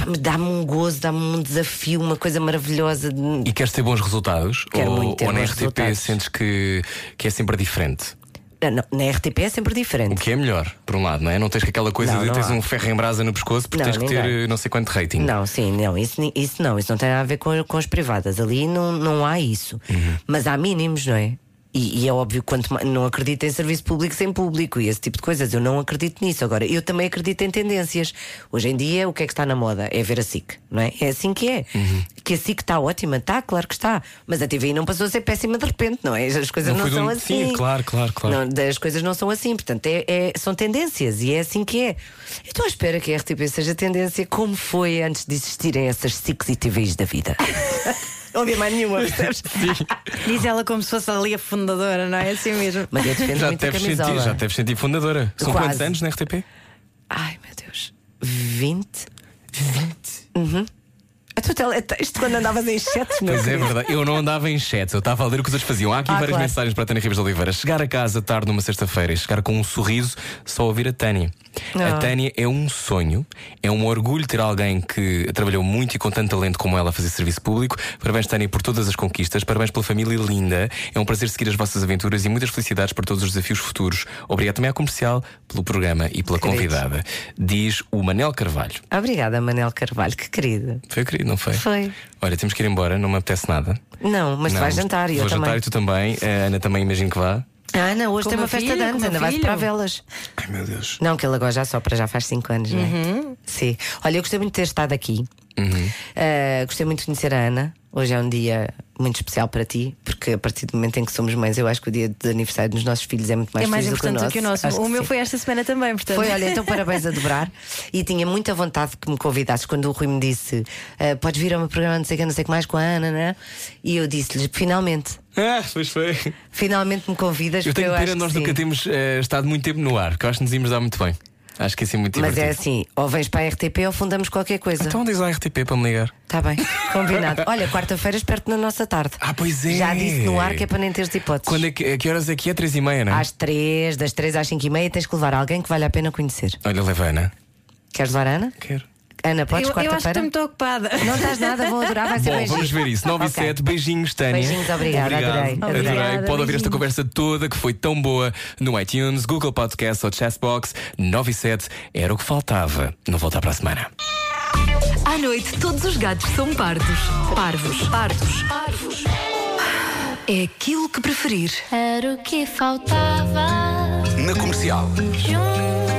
[SPEAKER 3] Me Dá-me um gozo, dá-me um desafio, uma coisa maravilhosa. de-
[SPEAKER 2] E queres ter bons resultados?
[SPEAKER 3] Quero
[SPEAKER 2] ou,
[SPEAKER 3] muito ter
[SPEAKER 2] ou na RTP
[SPEAKER 3] resultados.
[SPEAKER 2] sentes que, que é sempre diferente?
[SPEAKER 3] Não, na RTP é sempre
[SPEAKER 2] O
[SPEAKER 3] diferente.
[SPEAKER 2] que é melhor, por um lado, não é? Não tens que aquela coisa
[SPEAKER 3] Não,
[SPEAKER 2] de
[SPEAKER 3] não
[SPEAKER 2] tens
[SPEAKER 3] há.
[SPEAKER 2] um ferro em brasa no pescoço porque tens que ter
[SPEAKER 3] ninguém.
[SPEAKER 2] eh, não sei quanto rating.
[SPEAKER 3] Não, sim, não, isso, isso não, isso não tem nada a ver com, com as privadas. Ali não, não há isso.
[SPEAKER 2] Uhum.
[SPEAKER 3] Mas há mínimos, não é? E, e é óbvio, quanto mais, não acredito em serviço público sem público e esse tipo de coisas. Eu não acredito nisso. Agora, eu também acredito em tendências. Hoje em dia, o que é que está na moda? É ver a SIC, não é? É assim que é.
[SPEAKER 2] Uhum.
[SPEAKER 3] Que a SIC está ótima, está, claro que está. Mas a TVI não passou a ser péssima de repente, não é? As coisas
[SPEAKER 2] Não
[SPEAKER 3] não, são
[SPEAKER 2] um-
[SPEAKER 3] assim.
[SPEAKER 2] Sim, claro, claro, claro.
[SPEAKER 3] Não, as coisas não são assim, portanto, é, é- são tendências e é assim que é. Eu estou à espera que a RTP seja tendência como foi antes de existirem essas SICs e TVs da vida. Não havia mais nenhuma, percebes?
[SPEAKER 5] Diz ela como se fosse ali a fundadora, não é assim mesmo?
[SPEAKER 3] Mas eu defendo
[SPEAKER 2] Já
[SPEAKER 3] muito a
[SPEAKER 2] deves,
[SPEAKER 3] camisola.
[SPEAKER 2] sentir, já deves sentir fundadora. São
[SPEAKER 3] Quase.
[SPEAKER 2] quantos anos na RTP?
[SPEAKER 3] Ai meu Deus, 20? 20? Uhum. A tua teletexto quando andavas em chats, meu
[SPEAKER 2] Pois é,
[SPEAKER 3] querido.
[SPEAKER 2] verdade. Eu não andava em chats, eu estava a ler o que os outros faziam. Há aqui
[SPEAKER 3] Ah,
[SPEAKER 2] várias
[SPEAKER 3] claro.
[SPEAKER 2] mensagens para a Tânia Ribas de Oliveira. Chegar a casa tarde numa sexta-feira e chegar com um sorriso só ouvir a Tânia. A
[SPEAKER 3] Ah.
[SPEAKER 2] Tânia é um sonho, é um orgulho ter alguém que trabalhou muito e com tanto talento como ela a fazer serviço público. Parabéns, Tânia, por todas as conquistas. Parabéns pela família linda. É um prazer seguir as vossas aventuras e muitas felicidades para todos os desafios futuros. Obrigado também à comercial pelo programa e pela
[SPEAKER 3] Queridos.
[SPEAKER 2] convidada. Diz o Manel Carvalho.
[SPEAKER 3] Obrigada, Manel Carvalho, que querido.
[SPEAKER 2] Foi querido, não foi?
[SPEAKER 3] Foi.
[SPEAKER 2] Olha, temos que ir embora, não me apetece nada.
[SPEAKER 3] Não, mas tu
[SPEAKER 2] Não,
[SPEAKER 3] vais jantar e eu
[SPEAKER 2] Vou jantar
[SPEAKER 3] também.
[SPEAKER 2] e tu também. A Ana também imagino que vá.
[SPEAKER 3] A Ana, hoje
[SPEAKER 5] Com
[SPEAKER 3] tem uma festa
[SPEAKER 5] filho,
[SPEAKER 3] de anos, ainda vai para velas.
[SPEAKER 2] Ai meu Deus.
[SPEAKER 3] Não, que ele agora já sopra, já faz 5 anos, não é? Sim. Olha, eu gostei muito de ter estado aqui.
[SPEAKER 2] Uhum.
[SPEAKER 3] Uh, gostei muito de conhecer a Ana. Hoje é um dia muito especial para ti, porque a partir do momento em que somos mães, eu acho que o dia de aniversário dos nossos filhos é muito mais
[SPEAKER 5] é mais importante do que o nosso.
[SPEAKER 3] Acho
[SPEAKER 5] O
[SPEAKER 3] que
[SPEAKER 5] meu
[SPEAKER 3] sim.
[SPEAKER 5] foi esta semana também, portanto.
[SPEAKER 3] Foi, olha, então parabéns a dobrar. E tinha muita vontade que me convidasses quando o Rui me disse: "Ah, Podes vir ao meu programa, não sei o que, não sei o que mais, com a Ana, né? E eu disse-lhe: Finalmente,
[SPEAKER 2] Ah, pois foi.
[SPEAKER 3] finalmente me convidas.
[SPEAKER 2] Eu
[SPEAKER 3] porque
[SPEAKER 2] tenho
[SPEAKER 3] eu
[SPEAKER 2] pena nós
[SPEAKER 3] que
[SPEAKER 2] nunca temos eh, estado muito tempo no ar, que eu acho que nos íamos dar muito bem. Acho que é muito
[SPEAKER 3] Mas
[SPEAKER 2] divertido.
[SPEAKER 3] é assim: ou vens para a RTP ou fundamos qualquer coisa.
[SPEAKER 2] Então diz lá RTP para me ligar.
[SPEAKER 3] Está bem, combinado. Olha, quarta-feira espero-te na nossa tarde.
[SPEAKER 2] Ah, pois é.
[SPEAKER 3] Já disse no ar que é para nem teres hipóteses.
[SPEAKER 2] Quando é que, a que horas é que é? Três e meia, não é?
[SPEAKER 3] Às três, das três às cinco e meia, tens que levar alguém que vale a pena conhecer.
[SPEAKER 2] Olha, leva a Ana.
[SPEAKER 3] Queres levar a Ana?
[SPEAKER 2] Quero.
[SPEAKER 3] Ana, podes
[SPEAKER 5] eu, eu acho que estou
[SPEAKER 3] quarta-feira?
[SPEAKER 5] muito ocupada.
[SPEAKER 3] Não estás nada, vou adorar, vai ser
[SPEAKER 2] Bom,
[SPEAKER 3] beijinho.
[SPEAKER 2] vamos ver isso. 9 e
[SPEAKER 3] Ok.
[SPEAKER 2] 7, beijinhos, Tânia.
[SPEAKER 3] Beijinhos, obrigada, adorei,
[SPEAKER 2] Adorei.
[SPEAKER 5] adorei.
[SPEAKER 2] Pode ouvir esta conversa toda que foi tão boa no iTunes, Google Podcast ou Chessbox. 9 e 7 era o que faltava. Não voltar para a semana.
[SPEAKER 6] À noite, todos os gatos são pardos. Parvos, pardos, parvos. É aquilo que preferir.
[SPEAKER 1] Era o que faltava
[SPEAKER 4] Na comercial.
[SPEAKER 1] junto